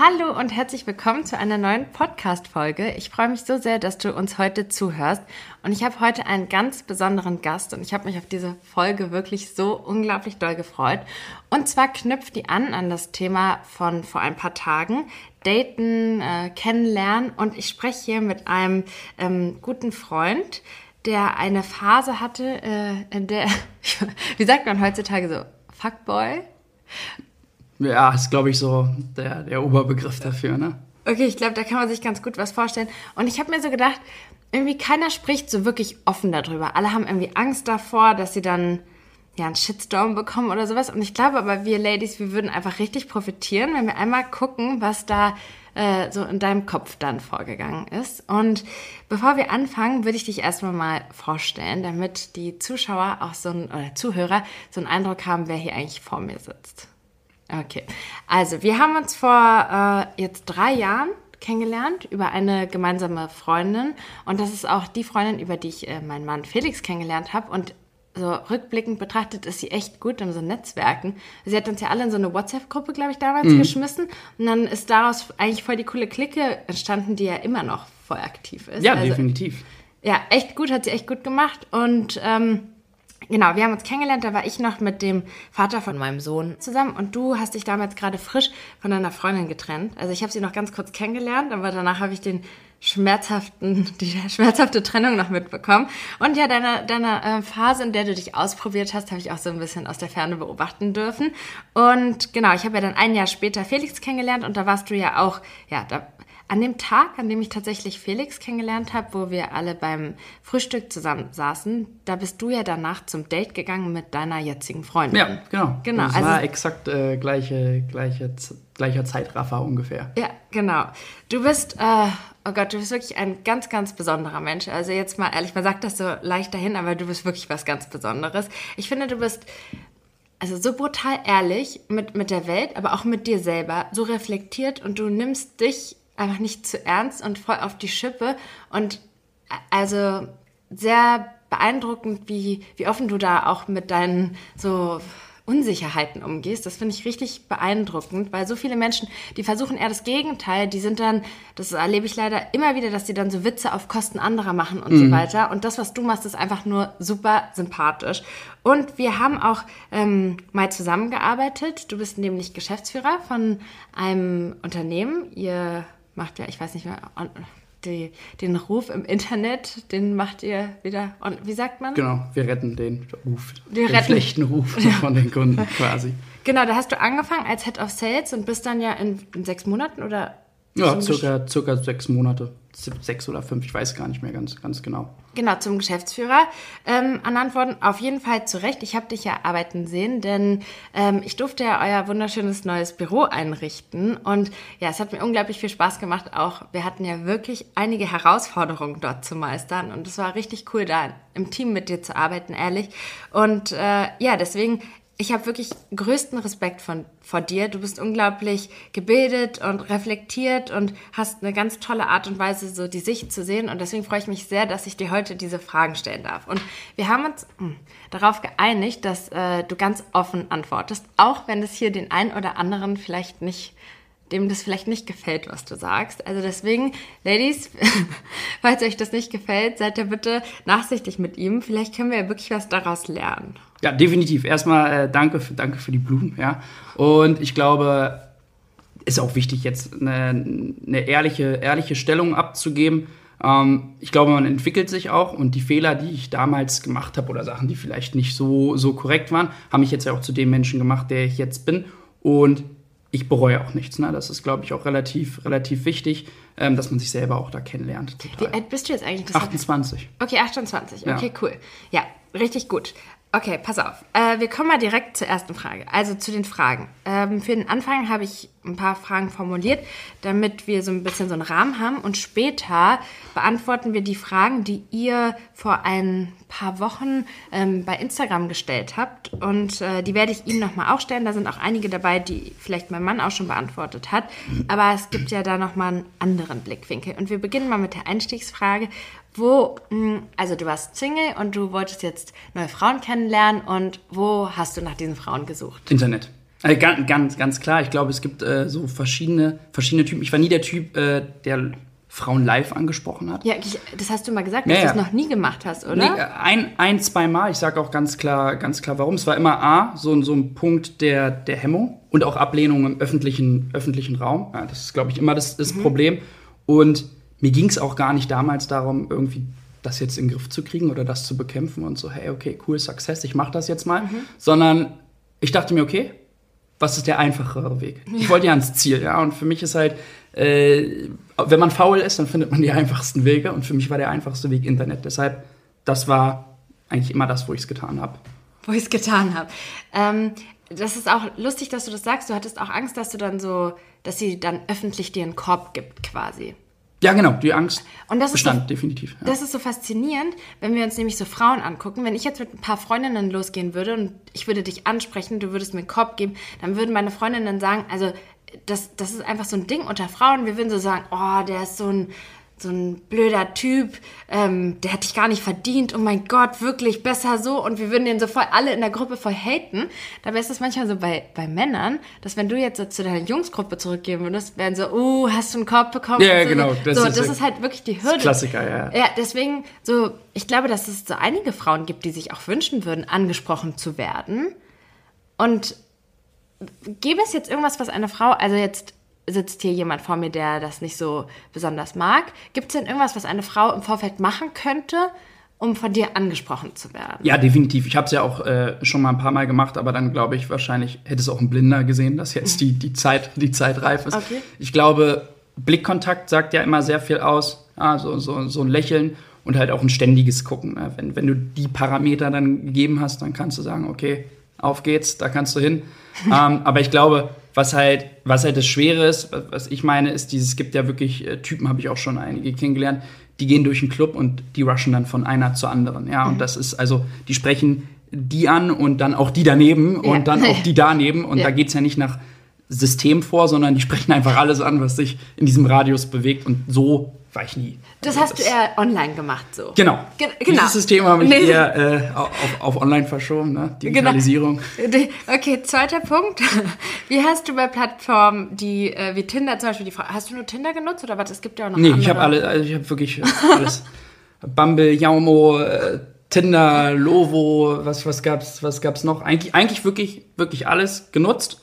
Hallo und herzlich willkommen zu einer neuen Podcast-Folge. Ich freue mich so sehr, dass du uns heute zuhörst. Und ich habe heute einen ganz besonderen Gast und ich habe mich auf diese Folge wirklich so unglaublich doll gefreut. Und zwar knüpft die an an das Thema von vor ein paar Tagen. Daten, äh, kennenlernen. Und ich spreche hier mit einem ähm, guten Freund, der eine Phase hatte, äh, in der, wie sagt man heutzutage so, Fuckboy? Ja, ist, glaube ich, so der, der Oberbegriff dafür, ne? Okay, ich glaube, da kann man sich ganz gut was vorstellen. Und ich habe mir so gedacht, irgendwie keiner spricht so wirklich offen darüber. Alle haben irgendwie Angst davor, dass sie dann ja einen Shitstorm bekommen oder sowas. Und ich glaube aber, wir Ladies, wir würden einfach richtig profitieren, wenn wir einmal gucken, was da äh, so in deinem Kopf dann vorgegangen ist. Und bevor wir anfangen, würde ich dich erstmal mal vorstellen, damit die Zuschauer auch so ein, oder Zuhörer so einen Eindruck haben, wer hier eigentlich vor mir sitzt. Okay, also wir haben uns vor äh, jetzt drei Jahren kennengelernt über eine gemeinsame Freundin und das ist auch die Freundin, über die ich äh, meinen Mann Felix kennengelernt habe und so rückblickend betrachtet ist sie echt gut in so Netzwerken. Sie hat uns ja alle in so eine WhatsApp-Gruppe, glaube ich, damals mhm. geschmissen und dann ist daraus eigentlich voll die coole Clique entstanden, die ja immer noch voll aktiv ist. Ja, also, definitiv. Ja, echt gut, hat sie echt gut gemacht und ähm, Genau, wir haben uns kennengelernt, da war ich noch mit dem Vater von meinem Sohn zusammen und du hast dich damals gerade frisch von deiner Freundin getrennt. Also ich habe sie noch ganz kurz kennengelernt, aber danach habe ich den schmerzhaften, die schmerzhafte Trennung noch mitbekommen. Und ja, deine, deine äh, Phase, in der du dich ausprobiert hast, habe ich auch so ein bisschen aus der Ferne beobachten dürfen. Und genau, ich habe ja dann ein Jahr später Felix kennengelernt und da warst du ja auch, ja, da an dem Tag, an dem ich tatsächlich Felix kennengelernt habe, wo wir alle beim Frühstück zusammen saßen, da bist du ja danach zum Date gegangen mit deiner jetzigen Freundin. Ja, genau. genau. Das also, war exakt äh, gleiche, gleiche, gleicher Zeitraffer ungefähr. Ja, genau. Du bist, äh, oh Gott, du bist wirklich ein ganz, ganz besonderer Mensch. Also jetzt mal ehrlich, man sagt das so leicht dahin, aber du bist wirklich was ganz Besonderes. Ich finde, du bist also so brutal ehrlich mit, mit der Welt, aber auch mit dir selber, so reflektiert und du nimmst dich einfach nicht zu ernst und voll auf die Schippe. Und also sehr beeindruckend, wie, wie offen du da auch mit deinen so Unsicherheiten umgehst. Das finde ich richtig beeindruckend, weil so viele Menschen, die versuchen eher das Gegenteil, die sind dann, das erlebe ich leider immer wieder, dass die dann so Witze auf Kosten anderer machen und mhm. so weiter. Und das, was du machst, ist einfach nur super sympathisch. Und wir haben auch ähm, mal zusammengearbeitet. Du bist nämlich Geschäftsführer von einem Unternehmen. Ihr macht ja, ich weiß nicht mehr, die, den Ruf im Internet, den macht ihr wieder, wie sagt man? Genau, wir retten den Ruf, wir den retten. schlechten Ruf von den Kunden quasi. Genau, da hast du angefangen als Head of Sales und bist dann ja in, in sechs Monaten oder ja, circa, circa sechs Monate. Sechs oder fünf, ich weiß gar nicht mehr ganz, ganz genau. Genau, zum Geschäftsführer ähm, ernannt worden. Auf jeden Fall zu Recht. Ich habe dich ja arbeiten sehen, denn ähm, ich durfte ja euer wunderschönes neues Büro einrichten. Und ja, es hat mir unglaublich viel Spaß gemacht. Auch wir hatten ja wirklich einige Herausforderungen dort zu meistern. Und es war richtig cool, da im Team mit dir zu arbeiten, ehrlich. Und äh, ja, deswegen ich habe wirklich größten Respekt von, vor dir. Du bist unglaublich gebildet und reflektiert und hast eine ganz tolle Art und Weise, so die Sicht zu sehen. Und deswegen freue ich mich sehr, dass ich dir heute diese Fragen stellen darf. Und wir haben uns hm, darauf geeinigt, dass äh, du ganz offen antwortest, auch wenn es hier den einen oder anderen vielleicht nicht dem das vielleicht nicht gefällt, was du sagst. Also deswegen, Ladies, falls euch das nicht gefällt, seid ihr bitte nachsichtig mit ihm. Vielleicht können wir ja wirklich was daraus lernen. Ja, definitiv. Erstmal äh, danke, für, danke für die Blumen, ja. Und ich glaube, ist auch wichtig, jetzt eine, eine ehrliche, ehrliche Stellung abzugeben. Ähm, ich glaube, man entwickelt sich auch und die Fehler, die ich damals gemacht habe oder Sachen, die vielleicht nicht so, so korrekt waren, haben mich jetzt ja auch zu dem Menschen gemacht, der ich jetzt bin. Und ich bereue auch nichts. Ne? Das ist, glaube ich, auch relativ, relativ wichtig, ähm, dass man sich selber auch da kennenlernt. Total. Wie alt bist du jetzt eigentlich? Das 28. Okay, 28. Okay, ja. cool. Ja, richtig gut. Okay, pass auf. Äh, wir kommen mal direkt zur ersten Frage. Also zu den Fragen. Ähm, für den Anfang habe ich ein paar Fragen formuliert, damit wir so ein bisschen so einen Rahmen haben. Und später beantworten wir die Fragen, die ihr vor ein paar Wochen ähm, bei Instagram gestellt habt. Und äh, die werde ich Ihnen nochmal auch stellen. Da sind auch einige dabei, die vielleicht mein Mann auch schon beantwortet hat. Aber es gibt ja da nochmal einen anderen Blickwinkel. Und wir beginnen mal mit der Einstiegsfrage wo, hm, also du warst Single und du wolltest jetzt neue Frauen kennenlernen und wo hast du nach diesen Frauen gesucht? Internet. Äh, ganz, ganz, ganz klar. Ich glaube, es gibt äh, so verschiedene, verschiedene Typen. Ich war nie der Typ, äh, der Frauen live angesprochen hat. Ja, ich, das hast du mal gesagt, dass ja, ja. du das noch nie gemacht hast, oder? Nee, ein, ein, zwei Mal. Ich sage auch ganz klar, ganz klar, warum. Es war immer A, so, so ein Punkt der, der Hemmung und auch Ablehnung im öffentlichen, öffentlichen Raum. Ja, das ist, glaube ich, immer das, das mhm. Problem. Und mir ging es auch gar nicht damals darum, irgendwie das jetzt in den Griff zu kriegen oder das zu bekämpfen und so, hey, okay, cool, Success, ich mache das jetzt mal. Mhm. Sondern ich dachte mir, okay, was ist der einfachere Weg? Ich wollte ja ans Ziel, ja. Und für mich ist halt, äh, wenn man faul ist, dann findet man die einfachsten Wege. Und für mich war der einfachste Weg Internet. Deshalb, das war eigentlich immer das, wo ich es getan habe. Wo ich es getan habe. Ähm, das ist auch lustig, dass du das sagst. Du hattest auch Angst, dass du dann so, dass sie dann öffentlich dir einen Korb gibt, quasi. Ja, genau, die Angst und das bestand so, definitiv. Ja. Das ist so faszinierend, wenn wir uns nämlich so Frauen angucken. Wenn ich jetzt mit ein paar Freundinnen losgehen würde und ich würde dich ansprechen, du würdest mir einen Korb geben, dann würden meine Freundinnen sagen, also das, das ist einfach so ein Ding unter Frauen. Wir würden so sagen, oh, der ist so ein so ein blöder Typ, ähm, der hat dich gar nicht verdient, oh mein Gott, wirklich besser so. Und wir würden den so voll alle in der Gruppe voll haten. Dabei ist es manchmal so bei, bei Männern, dass wenn du jetzt so zu deiner Jungsgruppe zurückgeben würdest, wären so, uh, hast du einen Korb bekommen? Ja, so, genau. Das, so, ist, das ist halt wirklich die Hürde. Klassiker, ja. Ja, deswegen, so, ich glaube, dass es so einige Frauen gibt, die sich auch wünschen würden, angesprochen zu werden. Und gäbe es jetzt irgendwas, was eine Frau, also jetzt sitzt hier jemand vor mir, der das nicht so besonders mag. Gibt es denn irgendwas, was eine Frau im Vorfeld machen könnte, um von dir angesprochen zu werden? Ja, definitiv. Ich habe es ja auch äh, schon mal ein paar Mal gemacht, aber dann glaube ich, wahrscheinlich hätte es auch ein Blinder gesehen, dass jetzt die, die, Zeit, die Zeit reif ist. Okay. Ich glaube, Blickkontakt sagt ja immer sehr viel aus. Ja, so, so, so ein Lächeln und halt auch ein ständiges Gucken. Ne? Wenn, wenn du die Parameter dann gegeben hast, dann kannst du sagen, okay, auf geht's, da kannst du hin. ähm, aber ich glaube, was halt, was halt das Schwere ist, was ich meine, ist dieses, es gibt ja wirklich äh, Typen, habe ich auch schon einige kennengelernt, die gehen durch einen Club und die rushen dann von einer zur anderen. Ja, mhm. und das ist also, die sprechen die an und dann auch die daneben ja. und dann auch die daneben. Und ja. da geht's ja nicht nach System vor, sondern die sprechen einfach alles an, was sich in diesem Radius bewegt. Und so war ich nie. Das also hast das du eher online gemacht, so. Genau. Ge genau. Dieses System habe ich nee. eher äh, auf, auf, online verschoben, ne? Digitalisierung. Genau. Okay, zweiter Punkt. Wie hast du bei Plattformen, die äh, wie Tinder zum Beispiel, die hast du nur Tinder genutzt oder was? Es gibt ja auch noch Nee, andere. ich habe alle, also ich habe wirklich alles. Bumble, Yaumo, äh, Tinder, Lovo, was, was gab's, was gab's noch? Eigentlich, eigentlich wirklich, wirklich alles genutzt.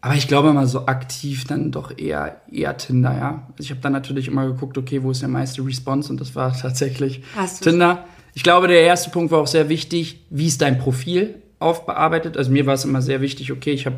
Aber ich glaube mal so aktiv dann doch eher, eher Tinder, ja. Also ich habe dann natürlich immer geguckt, okay, wo ist der meiste Response und das war tatsächlich Tinder. Ich glaube, der erste Punkt war auch sehr wichtig, wie ist dein Profil aufbearbeitet? Also mir war es immer sehr wichtig, okay, ich habe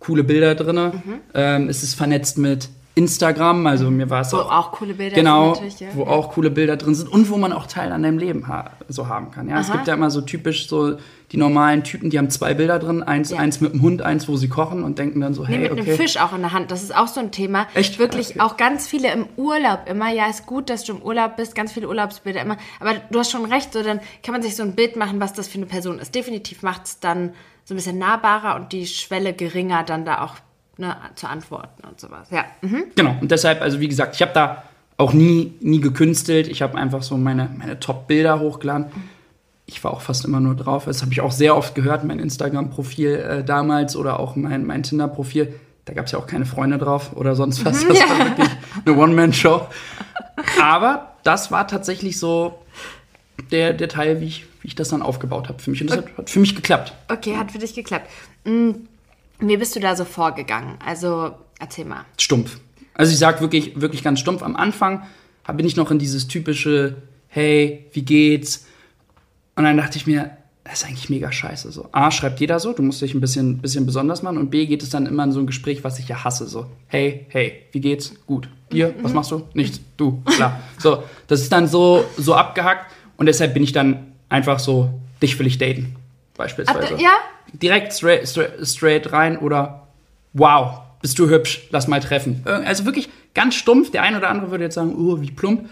coole Bilder drin. Mhm. Ähm, es ist vernetzt mit Instagram, also mir war es wo auch, auch coole Bilder genau, sind ja. wo auch coole Bilder drin sind und wo man auch Teil an deinem Leben ha so haben kann. Ja, Aha. es gibt ja immer so typisch so die normalen Typen, die haben zwei Bilder drin, eins, ja. eins mit dem Hund, eins, wo sie kochen und denken dann so, hey, nee, mit okay. einem Fisch auch in der Hand, das ist auch so ein Thema. Echt? Wirklich okay. auch ganz viele im Urlaub immer, ja, ist gut, dass du im Urlaub bist, ganz viele Urlaubsbilder immer, aber du hast schon recht, so dann kann man sich so ein Bild machen, was das für eine Person ist. Definitiv macht es dann so ein bisschen nahbarer und die Schwelle geringer, dann da auch ne, zu antworten und sowas. Ja. Mhm. Genau. Und deshalb, also wie gesagt, ich habe da auch nie, nie gekünstelt. Ich habe einfach so meine, meine Top-Bilder hochgeladen. Ich war auch fast immer nur drauf. Das habe ich auch sehr oft gehört, mein Instagram-Profil äh, damals oder auch mein, mein Tinder-Profil. Da gab es ja auch keine Freunde drauf oder sonst was. Das ja. war wirklich eine One-Man-Show. Aber das war tatsächlich so der, der Teil, wie ich, wie ich das dann aufgebaut habe für mich. Und das okay. hat, hat, für mich geklappt. Okay, hat für dich geklappt. Mhm. Wie bist du da so vorgegangen? Also erzähl mal. Stumpf. Also ich sag wirklich, wirklich ganz stumpf. Am Anfang bin ich noch in dieses typische, hey, wie geht's? Und dann dachte ich mir, das ist eigentlich mega scheiße. So, A, schreibt jeder so, du musst dich ein bisschen, bisschen besonders machen. Und B, geht es dann immer in so ein Gespräch, was ich ja hasse. So, hey, hey, wie geht's? Gut. Dir, was machst du? Nichts. Du, klar. So, das ist dann so, so abgehackt. Und deshalb bin ich dann einfach so, dich will ich daten. Beispielsweise. Ab, ja? direkt straight, straight, straight rein oder wow, bist du hübsch, lass mal treffen. Also wirklich ganz stumpf. Der eine oder andere würde jetzt sagen, oh, wie plump.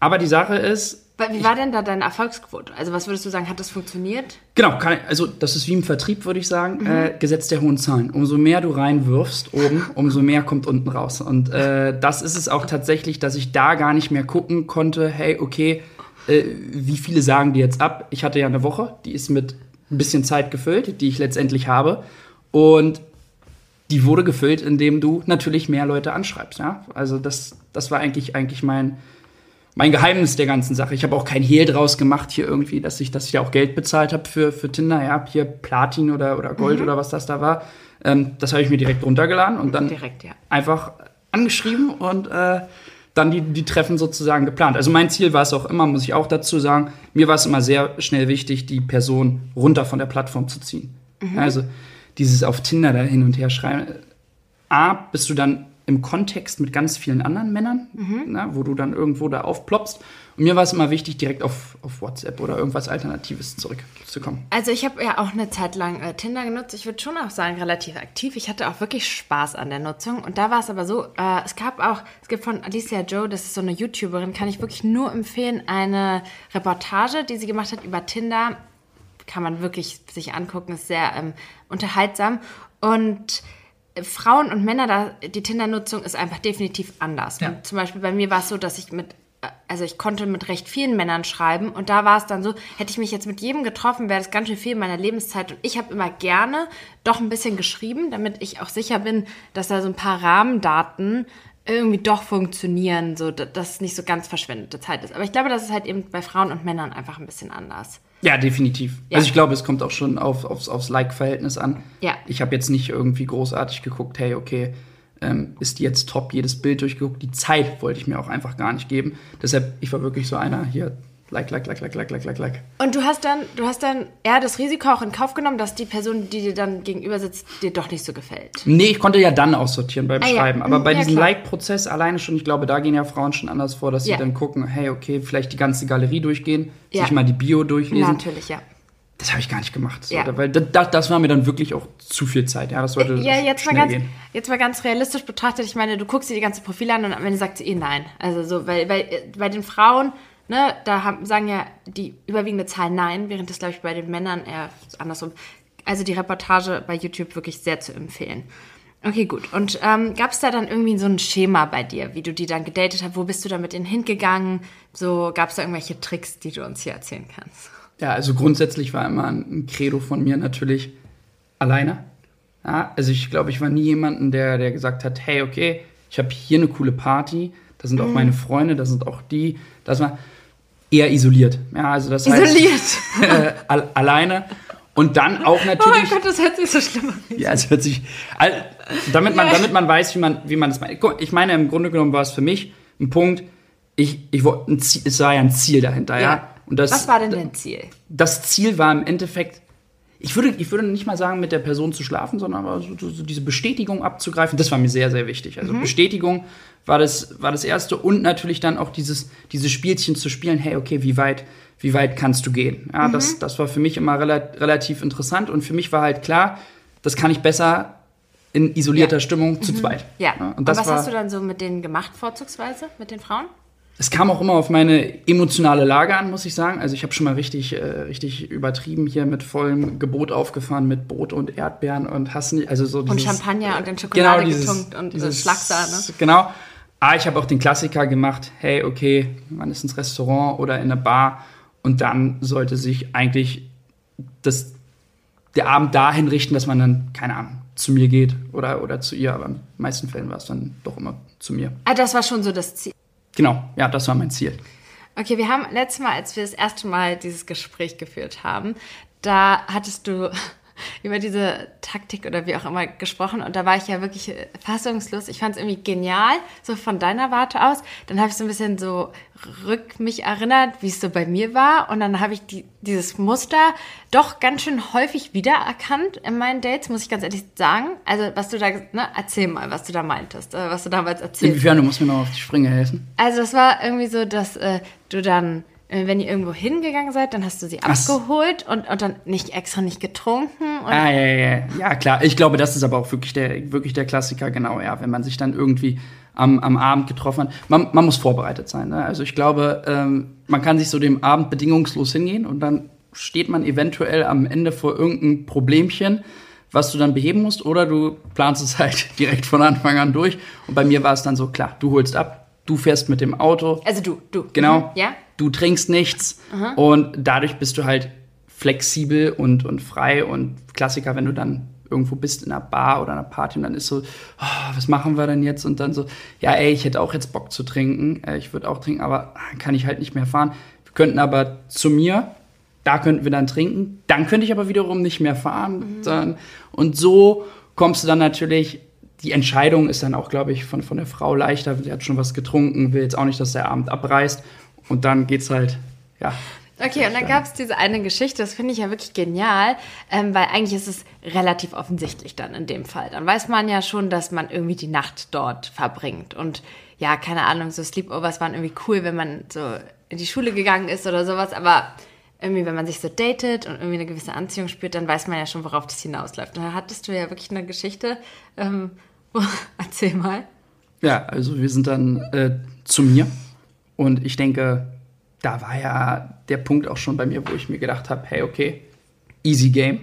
Aber die Sache ist. Wie war denn da deine Erfolgsquote? Also, was würdest du sagen, hat das funktioniert? Genau, kann, also das ist wie im Vertrieb, würde ich sagen. Mhm. Äh, Gesetz der hohen Zahlen. Umso mehr du reinwirfst oben, umso mehr kommt unten raus. Und äh, das ist es auch tatsächlich, dass ich da gar nicht mehr gucken konnte, hey, okay, äh, wie viele sagen die jetzt ab? Ich hatte ja eine Woche, die ist mit ein bisschen Zeit gefüllt, die ich letztendlich habe. Und die wurde gefüllt, indem du natürlich mehr Leute anschreibst. Ja? Also das, das war eigentlich, eigentlich mein, mein Geheimnis der ganzen Sache. Ich habe auch kein Hehl draus gemacht hier irgendwie, dass ich, dass ich auch Geld bezahlt habe für, für Tinder, ja, hier Platin oder, oder Gold mhm. oder was das da war. Ähm, das habe ich mir direkt runtergeladen und dann direkt, ja. einfach angeschrieben und äh, dann die, die Treffen sozusagen geplant. Also mein Ziel war es auch immer, muss ich auch dazu sagen, mir war es immer sehr schnell wichtig, die Person runter von der Plattform zu ziehen. Mhm. Also dieses auf Tinder da hin und her schreiben. A, bist du dann im Kontext mit ganz vielen anderen Männern, mhm. na, wo du dann irgendwo da aufploppst. Und mir war es immer wichtig, direkt auf, auf WhatsApp oder irgendwas Alternatives zurückzukommen. Also ich habe ja auch eine Zeit lang äh, Tinder genutzt. Ich würde schon auch sagen, relativ aktiv. Ich hatte auch wirklich Spaß an der Nutzung. Und da war es aber so, äh, es gab auch, es gibt von Alicia Joe, das ist so eine YouTuberin, kann ich wirklich nur empfehlen, eine Reportage, die sie gemacht hat über Tinder. Kann man wirklich sich angucken, ist sehr ähm, unterhaltsam. Und Frauen und Männer, da, die Tinder-Nutzung ist einfach definitiv anders. Ja. zum Beispiel bei mir war es so, dass ich mit, also ich konnte mit recht vielen Männern schreiben und da war es dann so, hätte ich mich jetzt mit jedem getroffen, wäre das ganz schön viel in meiner Lebenszeit und ich habe immer gerne doch ein bisschen geschrieben, damit ich auch sicher bin, dass da so ein paar Rahmendaten irgendwie doch funktionieren, so dass es nicht so ganz verschwendete Zeit ist. Aber ich glaube, das ist halt eben bei Frauen und Männern einfach ein bisschen anders. Ja, definitiv. Ja. Also ich glaube, es kommt auch schon auf, aufs, aufs Like-Verhältnis an. Ja. Ich habe jetzt nicht irgendwie großartig geguckt, hey, okay, ähm, ist jetzt top, jedes Bild durchgeguckt. Die Zeit wollte ich mir auch einfach gar nicht geben. Deshalb, ich war wirklich so einer hier. Like, like, like, like, like, like, like, like. Und du hast dann, du hast dann eher das Risiko auch in Kauf genommen, dass die Person, die dir dann gegenüber sitzt, dir doch nicht so gefällt. Nee, ich konnte ja dann aussortieren beim ah, Schreiben. Ja. Aber mhm, bei ja, diesem Like-Prozess alleine schon, ich glaube, da gehen ja Frauen schon anders vor, dass ja. sie dann gucken, hey, okay, vielleicht die ganze Galerie durchgehen, sich mal die Bio durchlesen. Ja, Natürlich, ja. Das habe ich gar nicht gemacht. So, ja. Weil das, das, war mir dann wirklich auch zu viel Zeit. Ja, das sollte ja, jetzt mal ganz, gehen. Jetzt mal ganz realistisch betrachtet, ich meine, du guckst dir die ganze Profile an und am Ende sagt sie eh nein. Also so, weil, weil äh, bei den Frauen ne, da haben, sagen ja die überwiegende Zahl Nein, während es, glaube ich, bei den Männern eher andersrum. Also die Reportage bei YouTube wirklich sehr zu empfehlen. Okay, gut. Und ähm, gab es da dann irgendwie so ein Schema bei dir, wie du die dann gedatet hast? Wo bist du da mit denen hingegangen? So gab es da irgendwelche Tricks, die du uns hier erzählen kannst? Ja, also grundsätzlich war immer ein Credo von mir natürlich alleine. Ja, also ich glaube, ich war nie jemanden, der, der gesagt hat, hey, okay, ich habe hier eine coole Party, da sind auch mhm. meine Freunde, da sind auch die, das war eher isoliert. Ja, also das isoliert. heißt äh, alleine und dann auch natürlich. Oh mein Gott, das hört sich so schlimm an. Ja, es hört sich. Also, damit man, damit man weiß, wie man, wie man das meint. Ich meine, im Grunde genommen war es für mich ein Punkt. Ich, ich wollte, es war ja ein Ziel dahinter, ja. ja. Und das, Was war denn dein Ziel? Das Ziel war im Endeffekt ich würde, ich würde nicht mal sagen, mit der Person zu schlafen, sondern aber so, so diese Bestätigung abzugreifen, das war mir sehr, sehr wichtig. Also mhm. Bestätigung war das, war das Erste und natürlich dann auch dieses, dieses Spielchen zu spielen, hey, okay, wie weit, wie weit kannst du gehen? Ja, mhm. das, das war für mich immer rela relativ interessant und für mich war halt klar, das kann ich besser in isolierter ja. Stimmung zu mhm. zweit. Ja. ja und, und was hast du dann so mit denen gemacht, vorzugsweise, mit den Frauen? Es kam auch immer auf meine emotionale Lage an, muss ich sagen. Also ich habe schon mal richtig, äh, richtig übertrieben hier mit vollem Gebot aufgefahren mit Brot und Erdbeeren und hassen also so dieses, und Champagner und dann Schokolade genau, dieses, getunkt und dieses, Schlagsahne. Genau. Ah, ich habe auch den Klassiker gemacht. Hey, okay, man ist ins Restaurant oder in eine Bar und dann sollte sich eigentlich das, der Abend dahin richten, dass man dann keine Ahnung zu mir geht oder oder zu ihr. Aber in den meisten Fällen war es dann doch immer zu mir. Ah, das war schon so das Ziel. Genau, ja, das war mein Ziel. Okay, wir haben letztes Mal, als wir das erste Mal dieses Gespräch geführt haben, da hattest du über diese Taktik oder wie auch immer gesprochen und da war ich ja wirklich äh, fassungslos. Ich fand es irgendwie genial, so von deiner Warte aus. Dann habe ich so ein bisschen so rück mich erinnert, wie es so bei mir war und dann habe ich die, dieses Muster doch ganz schön häufig wiedererkannt in meinen Dates, muss ich ganz ehrlich sagen. Also was du da, ne, erzähl mal, was du da meintest, äh, was du damals erzählt hast. Inwiefern, du musst mir noch auf die Sprünge helfen. Also es war irgendwie so, dass äh, du dann wenn ihr irgendwo hingegangen seid, dann hast du sie abgeholt und, und dann nicht extra nicht getrunken. ah, ja, ja, ja, klar. Ich glaube, das ist aber auch wirklich der, wirklich der Klassiker, genau, ja. Wenn man sich dann irgendwie am, am Abend getroffen hat. Man, man muss vorbereitet sein. Ne? Also ich glaube, ähm, man kann sich so dem Abend bedingungslos hingehen und dann steht man eventuell am Ende vor irgendeinem Problemchen, was du dann beheben musst, oder du planst es halt direkt von Anfang an durch. Und bei mir war es dann so, klar, du holst ab, du fährst mit dem Auto. Also du, du. Genau. Mhm. Ja du trinkst nichts und dadurch bist du halt flexibel und, und frei und Klassiker, wenn du dann irgendwo bist in einer Bar oder einer Party und dann ist so, oh, was machen wir denn jetzt? Und dann so, ja, ey, ich hätte auch jetzt Bock zu trinken, äh, ich würde auch trinken, aber kann ich halt nicht mehr fahren. Wir könnten aber zu mir, da könnten wir dann trinken, dann könnte ich aber wiederum nicht mehr fahren. Mhm. Dann, und so kommst du dann natürlich die Entscheidung ist dann auch, glaube ich, von, von der Frau leichter. Sie hat schon was getrunken, will jetzt auch nicht, dass der Abend abreißt. Und dann geht's halt, ja. Okay, und dann gab es diese eine Geschichte, das finde ich ja wirklich genial, ähm, weil eigentlich ist es relativ offensichtlich dann in dem Fall. Dann weiß man ja schon, dass man irgendwie die Nacht dort verbringt. Und ja, keine Ahnung, so Sleepovers waren irgendwie cool, wenn man so in die Schule gegangen ist oder sowas, aber irgendwie, wenn man sich so datet und irgendwie eine gewisse Anziehung spürt, dann weiß man ja schon, worauf das hinausläuft. Und da hattest du ja wirklich eine Geschichte. Ähm, erzähl mal. Ja, also wir sind dann äh, zu mir und ich denke, da war ja der Punkt auch schon bei mir, wo ich mir gedacht habe, hey, okay, easy game.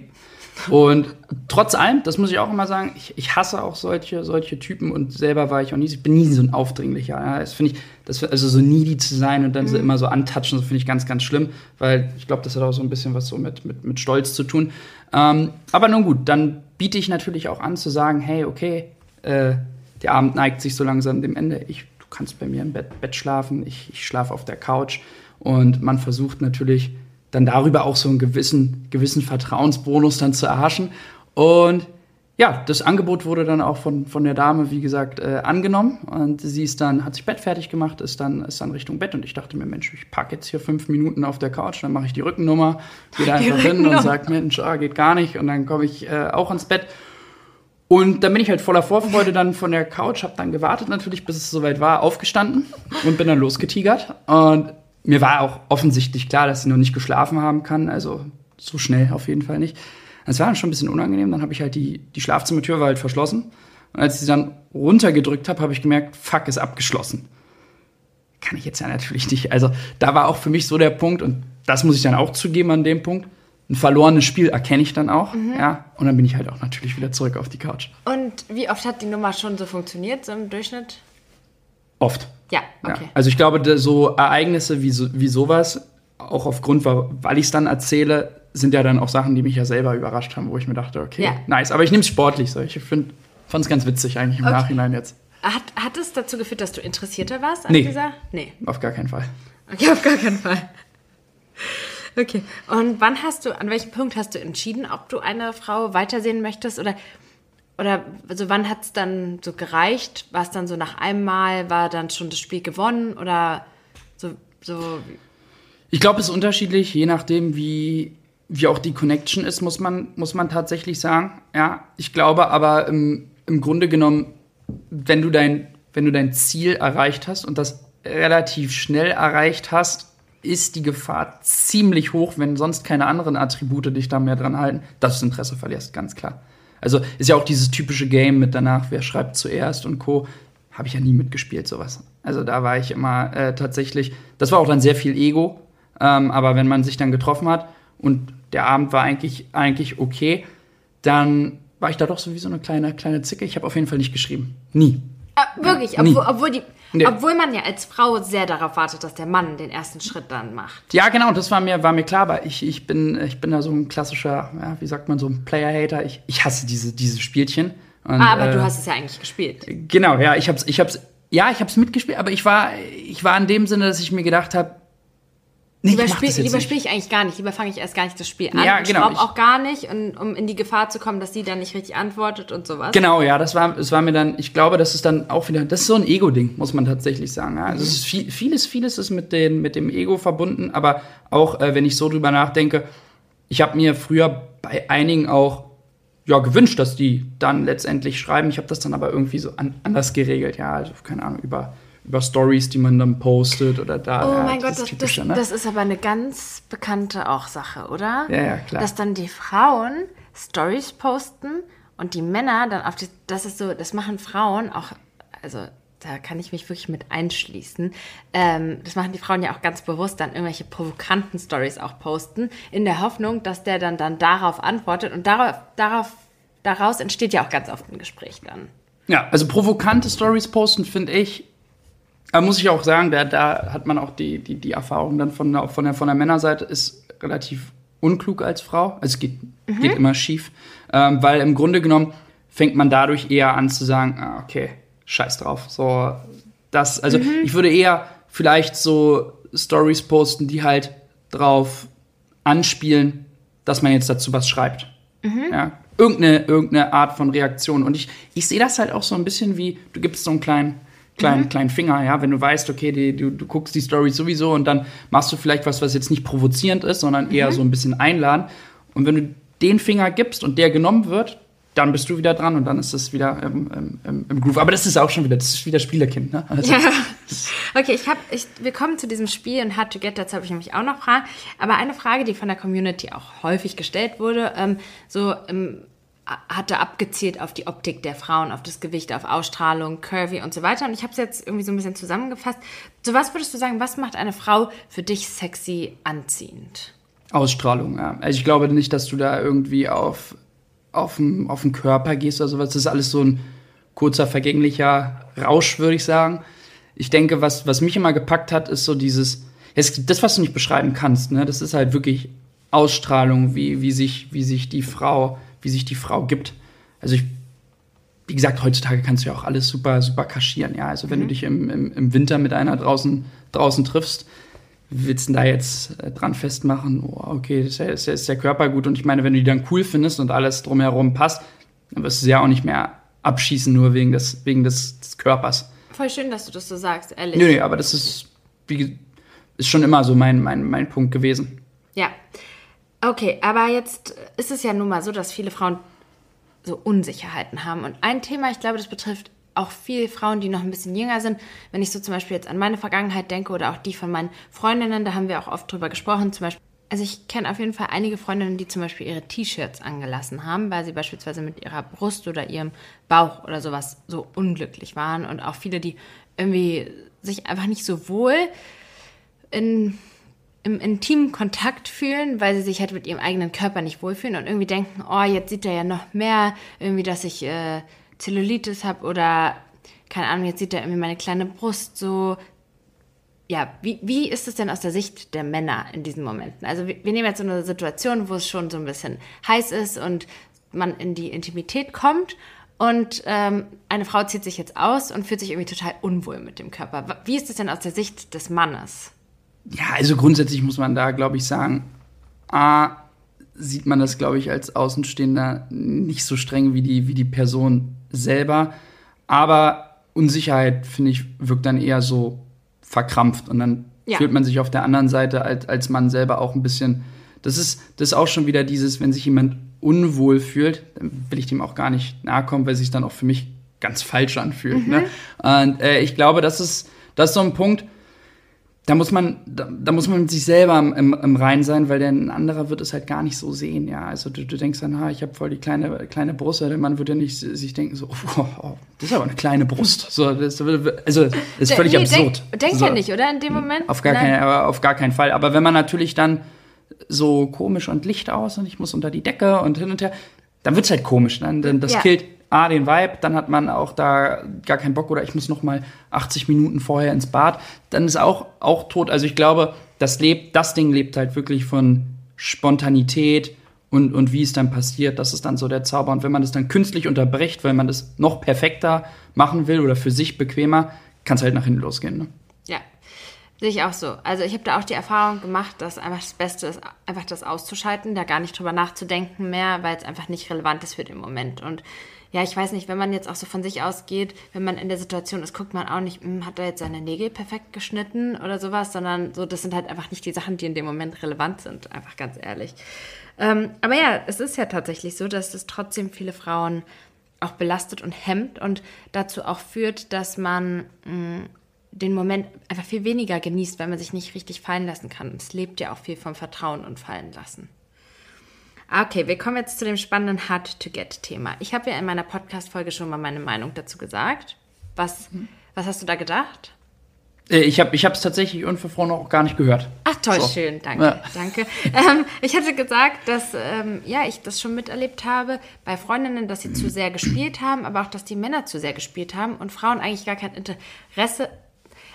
Und trotz allem, das muss ich auch immer sagen, ich, ich, hasse auch solche, solche Typen und selber war ich auch nie, ich bin nie so ein Aufdringlicher. Ja. Das finde ich, das, also so needy zu sein und dann mhm. so immer so antatschen, das finde ich ganz, ganz schlimm, weil ich glaube, das hat auch so ein bisschen was so mit, mit, mit Stolz zu tun. Ähm, aber nun gut, dann biete ich natürlich auch an zu sagen, hey, okay, äh, der Abend neigt sich so langsam dem Ende. Ich, kannst bei mir im Bett, Bett schlafen, ich, ich schlafe auf der Couch und man versucht natürlich dann darüber auch so einen gewissen, gewissen Vertrauensbonus dann zu erhaschen. Und ja, das Angebot wurde dann auch von, von der Dame, wie gesagt, äh, angenommen. Und sie ist dann, hat sich Bett fertig gemacht, ist dann, ist dann Richtung Bett. Und ich dachte mir, Mensch, ich packe jetzt hier fünf Minuten auf der Couch, dann mache ich die Rückennummer, gehe da einfach hin und sage, Mensch, ah, geht gar nicht. Und dann komme ich äh, auch ins Bett. Und dann bin ich halt voller Vorfreude dann von der Couch, habe dann gewartet natürlich, bis es soweit war, aufgestanden und bin dann losgetigert. Und mir war auch offensichtlich klar, dass sie noch nicht geschlafen haben kann. Also so schnell auf jeden Fall nicht. Es war dann schon ein bisschen unangenehm. Dann habe ich halt die, die Schlafzimmertür war halt verschlossen. Und als ich sie dann runtergedrückt habe, habe ich gemerkt, fuck, ist abgeschlossen. Kann ich jetzt ja natürlich nicht. Also da war auch für mich so der Punkt, und das muss ich dann auch zugeben an dem Punkt. Ein verlorenes Spiel erkenne ich dann auch, mhm. ja. Und dann bin ich halt auch natürlich wieder zurück auf die Couch. Und wie oft hat die Nummer schon so funktioniert, so im Durchschnitt? Oft. Ja, okay. Ja. Also ich glaube, so Ereignisse wie, so, wie sowas, auch aufgrund, weil ich es dann erzähle, sind ja dann auch Sachen, die mich ja selber überrascht haben, wo ich mir dachte, okay, ja. nice. Aber ich nehme es sportlich so. Ich fand es ganz witzig eigentlich im okay. Nachhinein jetzt. Hat, hat es dazu geführt, dass du interessierter warst an nee. dieser? Nee. Auf gar keinen Fall. Okay, auf gar keinen Fall. Okay. Und wann hast du, an welchem Punkt hast du entschieden, ob du eine Frau weitersehen möchtest? Oder oder also wann hat es dann so gereicht? War es dann so nach einem Mal, war dann schon das Spiel gewonnen oder so? so? Ich glaube, es ist unterschiedlich, je nachdem, wie, wie auch die Connection ist, muss man, muss man tatsächlich sagen. Ja, ich glaube aber im, im Grunde genommen, wenn du, dein, wenn du dein Ziel erreicht hast und das relativ schnell erreicht hast, ist die Gefahr ziemlich hoch, wenn sonst keine anderen Attribute dich da mehr dran halten, dass du das Interesse verlierst, ganz klar. Also ist ja auch dieses typische Game mit danach, wer schreibt zuerst und Co. Habe ich ja nie mitgespielt, sowas. Also da war ich immer äh, tatsächlich, das war auch dann sehr viel Ego. Ähm, aber wenn man sich dann getroffen hat und der Abend war eigentlich, eigentlich okay, dann war ich da doch sowieso eine kleine, kleine Zicke. Ich habe auf jeden Fall nicht geschrieben. Nie. Ah, wirklich, ja, obwohl, obwohl, die, nee. obwohl man ja als Frau sehr darauf wartet, dass der Mann den ersten Schritt dann macht. Ja, genau, das war mir, war mir klar, aber ich, ich, bin, ich bin da so ein klassischer, ja, wie sagt man, so ein Player-Hater. Ich, ich hasse diese, diese Spielchen. Und, ah, aber äh, du hast es ja eigentlich gespielt. Genau, ja, ich hab's, ich hab's, ja, ich hab's mitgespielt, aber ich war, ich war in dem Sinne, dass ich mir gedacht habe, Nee, lieber spiele spiel ich eigentlich gar nicht. Lieber fange ich erst gar nicht das Spiel an. Ja, genau. Ich auch gar nicht, und, um in die Gefahr zu kommen, dass sie dann nicht richtig antwortet und sowas. Genau, ja, das war, das war mir dann, ich glaube, das ist dann auch wieder, das ist so ein Ego-Ding, muss man tatsächlich sagen. Ja. Also mhm. ist viel, vieles, vieles ist mit, den, mit dem Ego verbunden, aber auch, äh, wenn ich so drüber nachdenke, ich habe mir früher bei einigen auch ja, gewünscht, dass die dann letztendlich schreiben. Ich habe das dann aber irgendwie so an, anders geregelt, ja, also keine Ahnung, über über Stories, die man dann postet oder da. Oh ja, mein Gott, das, typische, das, ne? das, ist aber eine ganz bekannte auch Sache, oder? Ja, ja, klar. Dass dann die Frauen Stories posten und die Männer dann auf die, das ist so, das machen Frauen auch, also da kann ich mich wirklich mit einschließen. Ähm, das machen die Frauen ja auch ganz bewusst, dann irgendwelche provokanten Stories auch posten, in der Hoffnung, dass der dann, dann darauf antwortet und darauf, darauf, daraus entsteht ja auch ganz oft ein Gespräch dann. Ja, also provokante Stories posten finde ich aber muss ich auch sagen, da, da hat man auch die, die, die Erfahrung dann von, von, der, von der Männerseite ist relativ unklug als Frau. Also es geht, mhm. geht immer schief. Ähm, weil im Grunde genommen fängt man dadurch eher an zu sagen, ah, okay, scheiß drauf. So, das, also mhm. ich würde eher vielleicht so Stories posten, die halt drauf anspielen, dass man jetzt dazu was schreibt. Mhm. Ja, irgendeine, irgendeine Art von Reaktion. Und ich, ich sehe das halt auch so ein bisschen wie, du gibst so einen kleinen, kleinen, mhm. kleinen Finger, ja, wenn du weißt, okay, die, du, du guckst die Story sowieso und dann machst du vielleicht was, was jetzt nicht provozierend ist, sondern eher mhm. so ein bisschen einladen. Und wenn du den Finger gibst und der genommen wird, dann bist du wieder dran und dann ist es wieder im, im, im, Groove. Aber das ist auch schon wieder, das ist wieder Spielerkind, ne? Also, ja. Okay, ich habe, ich, wir kommen zu diesem Spiel und Hard to Get, dazu habe ich nämlich auch noch Fragen. Aber eine Frage, die von der Community auch häufig gestellt wurde, ähm, so ähm, hatte abgezielt auf die Optik der Frauen, auf das Gewicht, auf Ausstrahlung, Curvy und so weiter. Und ich habe es jetzt irgendwie so ein bisschen zusammengefasst. So was würdest du sagen, was macht eine Frau für dich sexy anziehend? Ausstrahlung, ja. Also ich glaube nicht, dass du da irgendwie auf auf den, auf den Körper gehst oder sowas. Das ist alles so ein kurzer, vergänglicher Rausch, würde ich sagen. Ich denke, was, was mich immer gepackt hat, ist so dieses, das, was du nicht beschreiben kannst, ne? das ist halt wirklich Ausstrahlung, wie, wie, sich, wie sich die Frau, wie sich die Frau gibt. Also ich, wie gesagt, heutzutage kannst du ja auch alles super, super kaschieren, ja. Also wenn mhm. du dich im, im, im Winter mit einer draußen, draußen triffst, willst du da jetzt äh, dran festmachen, oh, okay, ist, ist, ist der Körper gut. Und ich meine, wenn du die dann cool findest und alles drumherum passt, dann wirst du sie ja auch nicht mehr abschießen, nur wegen des, wegen des, des Körpers. Voll schön, dass du das so sagst, ehrlich. Nö, nee, aber das ist, wie, ist schon immer so mein, mein, mein Punkt gewesen. Ja. Okay, aber jetzt ist es ja nun mal so, dass viele Frauen so Unsicherheiten haben. Und ein Thema, ich glaube, das betrifft auch viele Frauen, die noch ein bisschen jünger sind. Wenn ich so zum Beispiel jetzt an meine Vergangenheit denke oder auch die von meinen Freundinnen, da haben wir auch oft drüber gesprochen. Zum Beispiel, also ich kenne auf jeden Fall einige Freundinnen, die zum Beispiel ihre T-Shirts angelassen haben, weil sie beispielsweise mit ihrer Brust oder ihrem Bauch oder sowas so unglücklich waren. Und auch viele, die irgendwie sich einfach nicht so wohl in im intimen Kontakt fühlen, weil sie sich halt mit ihrem eigenen Körper nicht wohlfühlen und irgendwie denken, oh, jetzt sieht er ja noch mehr, irgendwie, dass ich äh, Zellulitis habe oder keine Ahnung, jetzt sieht er irgendwie meine kleine Brust so. Ja, wie, wie ist es denn aus der Sicht der Männer in diesen Momenten? Also wir, wir nehmen jetzt so eine Situation, wo es schon so ein bisschen heiß ist und man in die Intimität kommt und ähm, eine Frau zieht sich jetzt aus und fühlt sich irgendwie total unwohl mit dem Körper. Wie ist es denn aus der Sicht des Mannes? Ja, also grundsätzlich muss man da, glaube ich, sagen, A, sieht man das, glaube ich, als Außenstehender nicht so streng wie die, wie die Person selber. Aber Unsicherheit, finde ich, wirkt dann eher so verkrampft. Und dann ja. fühlt man sich auf der anderen Seite als, als Mann selber auch ein bisschen. Das ist, das ist auch schon wieder dieses, wenn sich jemand unwohl fühlt, dann will ich dem auch gar nicht nahe kommen, weil sich dann auch für mich ganz falsch anfühlt. Ne? Mhm. Ne? Und äh, ich glaube, das ist, das ist so ein Punkt, da muss man, da, da, muss man mit sich selber im, im Rein sein, weil der ein anderer wird es halt gar nicht so sehen, ja. Also du, du denkst dann, ha, ich habe voll die kleine, kleine Brust, der Mann wird ja nicht sich denken, so, oh, oh, das ist aber eine kleine Brust. So, das, also das ist völlig nee, absurd. Denk, denkt so, er nicht, oder? In dem Moment? Auf gar, kein, auf gar keinen Fall. Aber wenn man natürlich dann so komisch und Licht aus und ich muss unter die Decke und hin und her, dann wird es halt komisch. Dann, dann das ja. killt A, den Vibe, dann hat man auch da gar keinen Bock oder ich muss noch mal 80 Minuten vorher ins Bad, dann ist auch, auch tot. Also ich glaube, das lebt, das Ding lebt halt wirklich von Spontanität und, und wie es dann passiert, das ist dann so der Zauber. Und wenn man das dann künstlich unterbricht, weil man das noch perfekter machen will oder für sich bequemer, kann es halt nach hinten losgehen. Ne? Ja, Sehe ich auch so. Also ich habe da auch die Erfahrung gemacht, dass einfach das Beste ist, einfach das auszuschalten, da gar nicht drüber nachzudenken mehr, weil es einfach nicht relevant ist für den Moment. Und ja, ich weiß nicht, wenn man jetzt auch so von sich ausgeht, wenn man in der Situation ist, guckt man auch nicht, hm, hat er jetzt seine Nägel perfekt geschnitten oder sowas, sondern so, das sind halt einfach nicht die Sachen, die in dem Moment relevant sind, einfach ganz ehrlich. Ähm, aber ja, es ist ja tatsächlich so, dass es trotzdem viele Frauen auch belastet und hemmt und dazu auch führt, dass man mh, hm, den Moment einfach viel weniger genießt, weil man sich nicht richtig fallen lassen kann. Es lebt ja auch viel vom Vertrauen und Fallen lassen. Ah, okay, wir kommen jetzt zu dem spannenden Hard-to-Get-Thema. Ich habe ja in meiner Podcast-Folge schon mal meine Meinung dazu gesagt. Was, was hast du da gedacht? Äh, ich habe es tatsächlich unverfroren auch gar nicht gehört. Ach toll, so. schön, danke, ja. danke. Ähm, ich hatte gesagt, dass ähm, ja ich das schon miterlebt habe bei Freundinnen, dass sie zu sehr gespielt haben, aber auch, dass die Männer zu sehr gespielt haben und Frauen eigentlich gar kein Interesse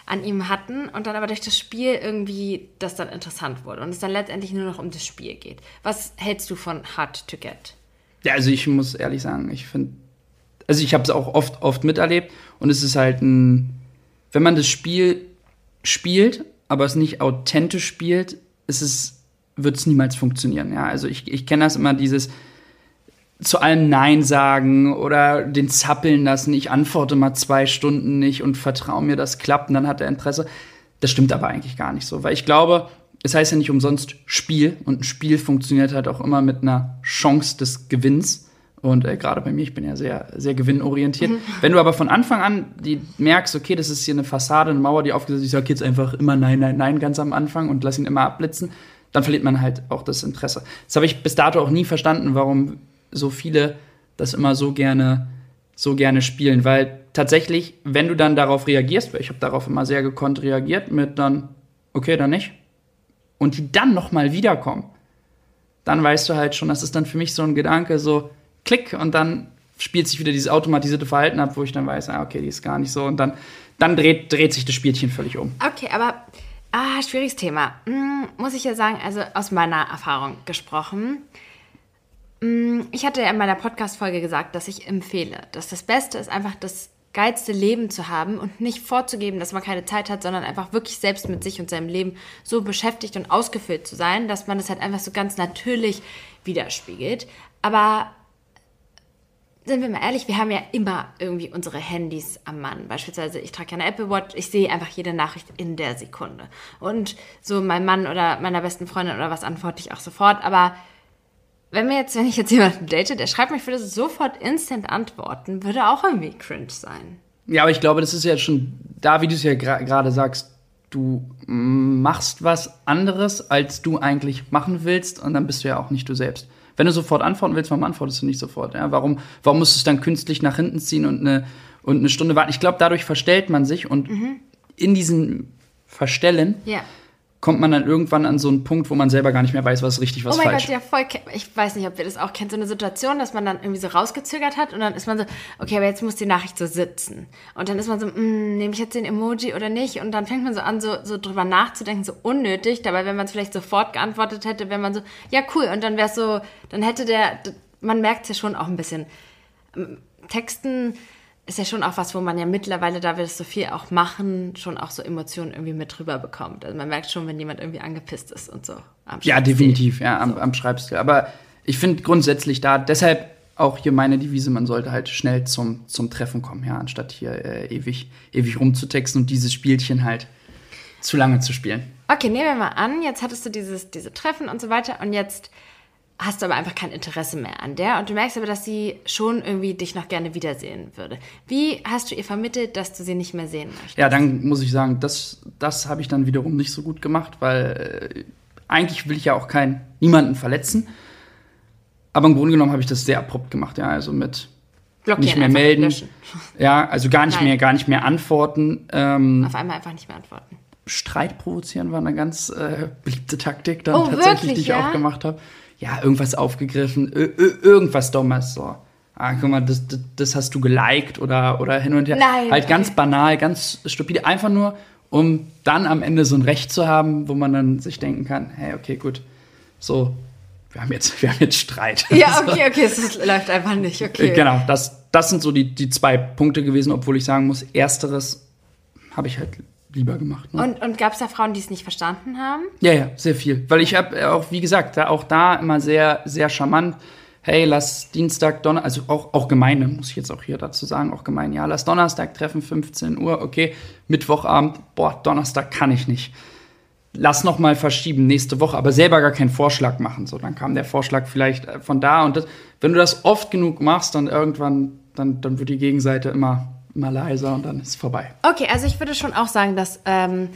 an ihm hatten und dann aber durch das Spiel irgendwie das dann interessant wurde und es dann letztendlich nur noch um das Spiel geht. Was hältst du von Hard to Get? Ja, also ich muss ehrlich sagen, ich finde, also ich habe es auch oft, oft miterlebt und es ist halt ein, wenn man das Spiel spielt, aber es nicht authentisch spielt, ist es, wird es niemals funktionieren. Ja, also ich, ich kenne das immer dieses, zu allem Nein sagen oder den zappeln lassen. Ich antworte mal zwei Stunden nicht und vertraue mir, das klappt und dann hat er Interesse. Das stimmt aber eigentlich gar nicht so, weil ich glaube, es heißt ja nicht umsonst Spiel und ein Spiel funktioniert halt auch immer mit einer Chance des Gewinns. Und äh, gerade bei mir, ich bin ja sehr, sehr gewinnorientiert. Mhm. Wenn du aber von Anfang an die merkst, okay, das ist hier eine Fassade, eine Mauer, die aufgesetzt ist, ich sage jetzt einfach immer Nein, Nein, Nein ganz am Anfang und lass ihn immer abblitzen, dann verliert man halt auch das Interesse. Das habe ich bis dato auch nie verstanden, warum so viele das immer so gerne, so gerne spielen. Weil tatsächlich, wenn du dann darauf reagierst, weil ich habe darauf immer sehr gekonnt reagiert, mit dann, okay, dann nicht, und die dann nochmal wiederkommen, dann weißt du halt schon, das ist dann für mich so ein Gedanke, so klick und dann spielt sich wieder dieses automatisierte Verhalten ab, wo ich dann weiß, ah, okay, die ist gar nicht so und dann, dann dreht, dreht sich das Spielchen völlig um. Okay, aber ah, schwieriges Thema. Hm, muss ich ja sagen, also aus meiner Erfahrung gesprochen. Mm, ich hatte ja in meiner Podcast-Folge gesagt, dass ich empfehle, dass das Beste ist, einfach das geilste Leben zu haben und nicht vorzugeben, dass man keine Zeit hat, sondern einfach wirklich selbst mit sich und seinem Leben so beschäftigt und ausgefüllt zu sein, dass man das halt einfach so ganz natürlich widerspiegelt. Aber sind wir mal ehrlich, wir haben ja immer irgendwie unsere Handys am Mann. Beispielsweise, ich trage keine Apple Watch, ich sehe einfach jede Nachricht in der Sekunde. Und so mein Mann oder meiner besten Freundin oder was antworte ich auch sofort. Aber wenn mir jetzt, wenn ich jetzt jemanden date, der schreibt mich, würde sofort instant antworten, würde auch irgendwie cringe sein. Ja, aber ich glaube, das ist ja schon da, wie du es ja gerade sagst, du machst was anderes, als du eigentlich machen willst, und dann bist du ja auch nicht du selbst. Wenn du sofort antworten willst, warum antwortest du nicht sofort? Ja, warum, warum musst du es dann künstlich nach hinten ziehen und eine, und eine Stunde warten? Ich glaube, dadurch verstellt man sich und mhm. in diesem Verstellen ja kommt man dann irgendwann an so einen Punkt, wo man selber gar nicht mehr weiß, was richtig, was falsch. Oh mein falsch. Gott, ja, voll. Ich weiß nicht, ob ihr das auch kennt, so eine Situation, dass man dann irgendwie so rausgezögert hat und dann ist man so, okay, aber jetzt muss die Nachricht so sitzen. Und dann ist man so, mm, nehme ich jetzt den Emoji oder nicht? Und dann fängt man so an, so, so drüber nachzudenken, so unnötig. Dabei, wenn man es vielleicht sofort geantwortet hätte, wäre man so, ja, cool. Und dann wäre es so, dann hätte der, man merkt es ja schon auch ein bisschen. Ähm, Texten ist ja schon auch was, wo man ja mittlerweile, da wir das so viel auch machen, schon auch so Emotionen irgendwie mit drüber bekommt. Also man merkt schon, wenn jemand irgendwie angepisst ist und so. ja, definitiv, ja, am, so. am Schreibstil. Aber ich finde grundsätzlich da, deshalb auch hier meine Devise, man sollte halt schnell zum, zum Treffen kommen, ja, anstatt hier äh, ewig, ewig rumzutexten und dieses Spielchen halt zu lange zu spielen. Okay, nehmen wir mal an, jetzt hattest du dieses, diese Treffen und so weiter und jetzt hast du aber einfach kein Interesse mehr an der und du merkst aber, dass sie schon irgendwie dich noch gerne wiedersehen würde. Wie hast du ihr vermittelt, dass du sie nicht mehr sehen möchtest? Ja, dann muss ich sagen, das, das habe ich dann wiederum nicht so gut gemacht, weil äh, eigentlich will ich ja auch keinen, niemanden verletzen. Aber im Grunde genommen habe ich das sehr abrupt gemacht, ja, also mit Blockieren, nicht mehr melden. Löschen. Ja, also gar nicht Nein. mehr, gar nicht mehr antworten. Ähm, Auf einmal einfach nicht mehr antworten. Streit provozieren war eine ganz äh, beliebte Taktik, dann oh, tatsächlich, wirklich, die ich ja? auch gemacht habe ja, irgendwas aufgegriffen, irgendwas Dummes, so. Ah, guck mal, das, das, das, hast du geliked oder, oder hin und her. Nein, halt ganz banal, ganz stupide. Einfach nur, um dann am Ende so ein Recht zu haben, wo man dann sich denken kann, hey, okay, gut, so, wir haben jetzt, wir haben jetzt Streit. Ja, okay, okay, es läuft einfach nicht, okay. Genau, das, das sind so die, die zwei Punkte gewesen, obwohl ich sagen muss, ersteres habe ich halt lieber gemacht. Ne? Und, und gab es da Frauen, die es nicht verstanden haben? Ja, ja, sehr viel. Weil ich habe auch, wie gesagt, da, auch da immer sehr, sehr charmant. Hey, lass Dienstag, Donnerstag, also auch, auch Gemeinde, muss ich jetzt auch hier dazu sagen, auch gemein, ja, lass Donnerstag treffen, 15 Uhr, okay, Mittwochabend, boah, Donnerstag kann ich nicht. Lass noch mal verschieben nächste Woche, aber selber gar keinen Vorschlag machen. So, dann kam der Vorschlag vielleicht äh, von da und das, wenn du das oft genug machst, dann irgendwann, dann, dann wird die Gegenseite immer immer leiser und dann ist es vorbei. Okay, also ich würde schon auch sagen, dass ähm,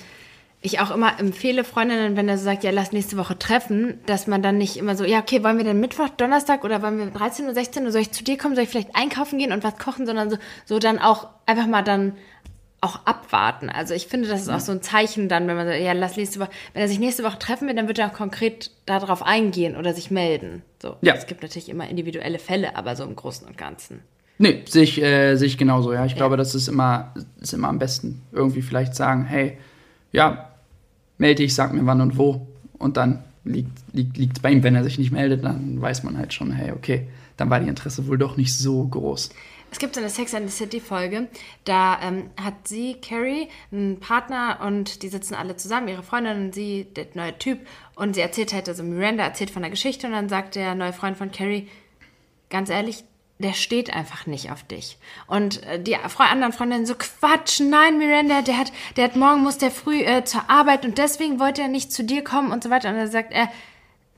ich auch immer empfehle Freundinnen, wenn er so sagt, ja, lass nächste Woche treffen, dass man dann nicht immer so, ja, okay, wollen wir denn Mittwoch, Donnerstag oder wollen wir 13 Uhr, 16 Uhr, soll ich zu dir kommen, soll ich vielleicht einkaufen gehen und was kochen, sondern so, so dann auch einfach mal dann auch abwarten. Also ich finde, das ist auch so ein Zeichen dann, wenn man sagt, ja, lass nächste Woche, wenn er sich nächste Woche treffen will, dann wird er auch konkret darauf eingehen oder sich melden. So. Ja. Es gibt natürlich immer individuelle Fälle, aber so im Großen und Ganzen. Nee, sehe ich, äh, sehe ich genauso, ja. Ich glaube, das ist immer, ist immer am besten. Irgendwie vielleicht sagen, hey, ja, melde dich, sag mir wann und wo. Und dann liegt es liegt, liegt bei ihm. Wenn er sich nicht meldet, dann weiß man halt schon, hey, okay, dann war die Interesse wohl doch nicht so groß. Es gibt so eine Sex and the City Folge, da ähm, hat sie, Carrie, einen Partner und die sitzen alle zusammen, ihre Freundin und sie, der neue Typ. Und sie erzählt halt, also Miranda erzählt von der Geschichte und dann sagt der neue Freund von Carrie, ganz ehrlich, der steht einfach nicht auf dich. Und äh, die anderen Freundinnen so, Quatsch, nein, Miranda, der hat, der hat morgen muss der früh äh, zur Arbeit und deswegen wollte er nicht zu dir kommen und so weiter. Und er sagt er,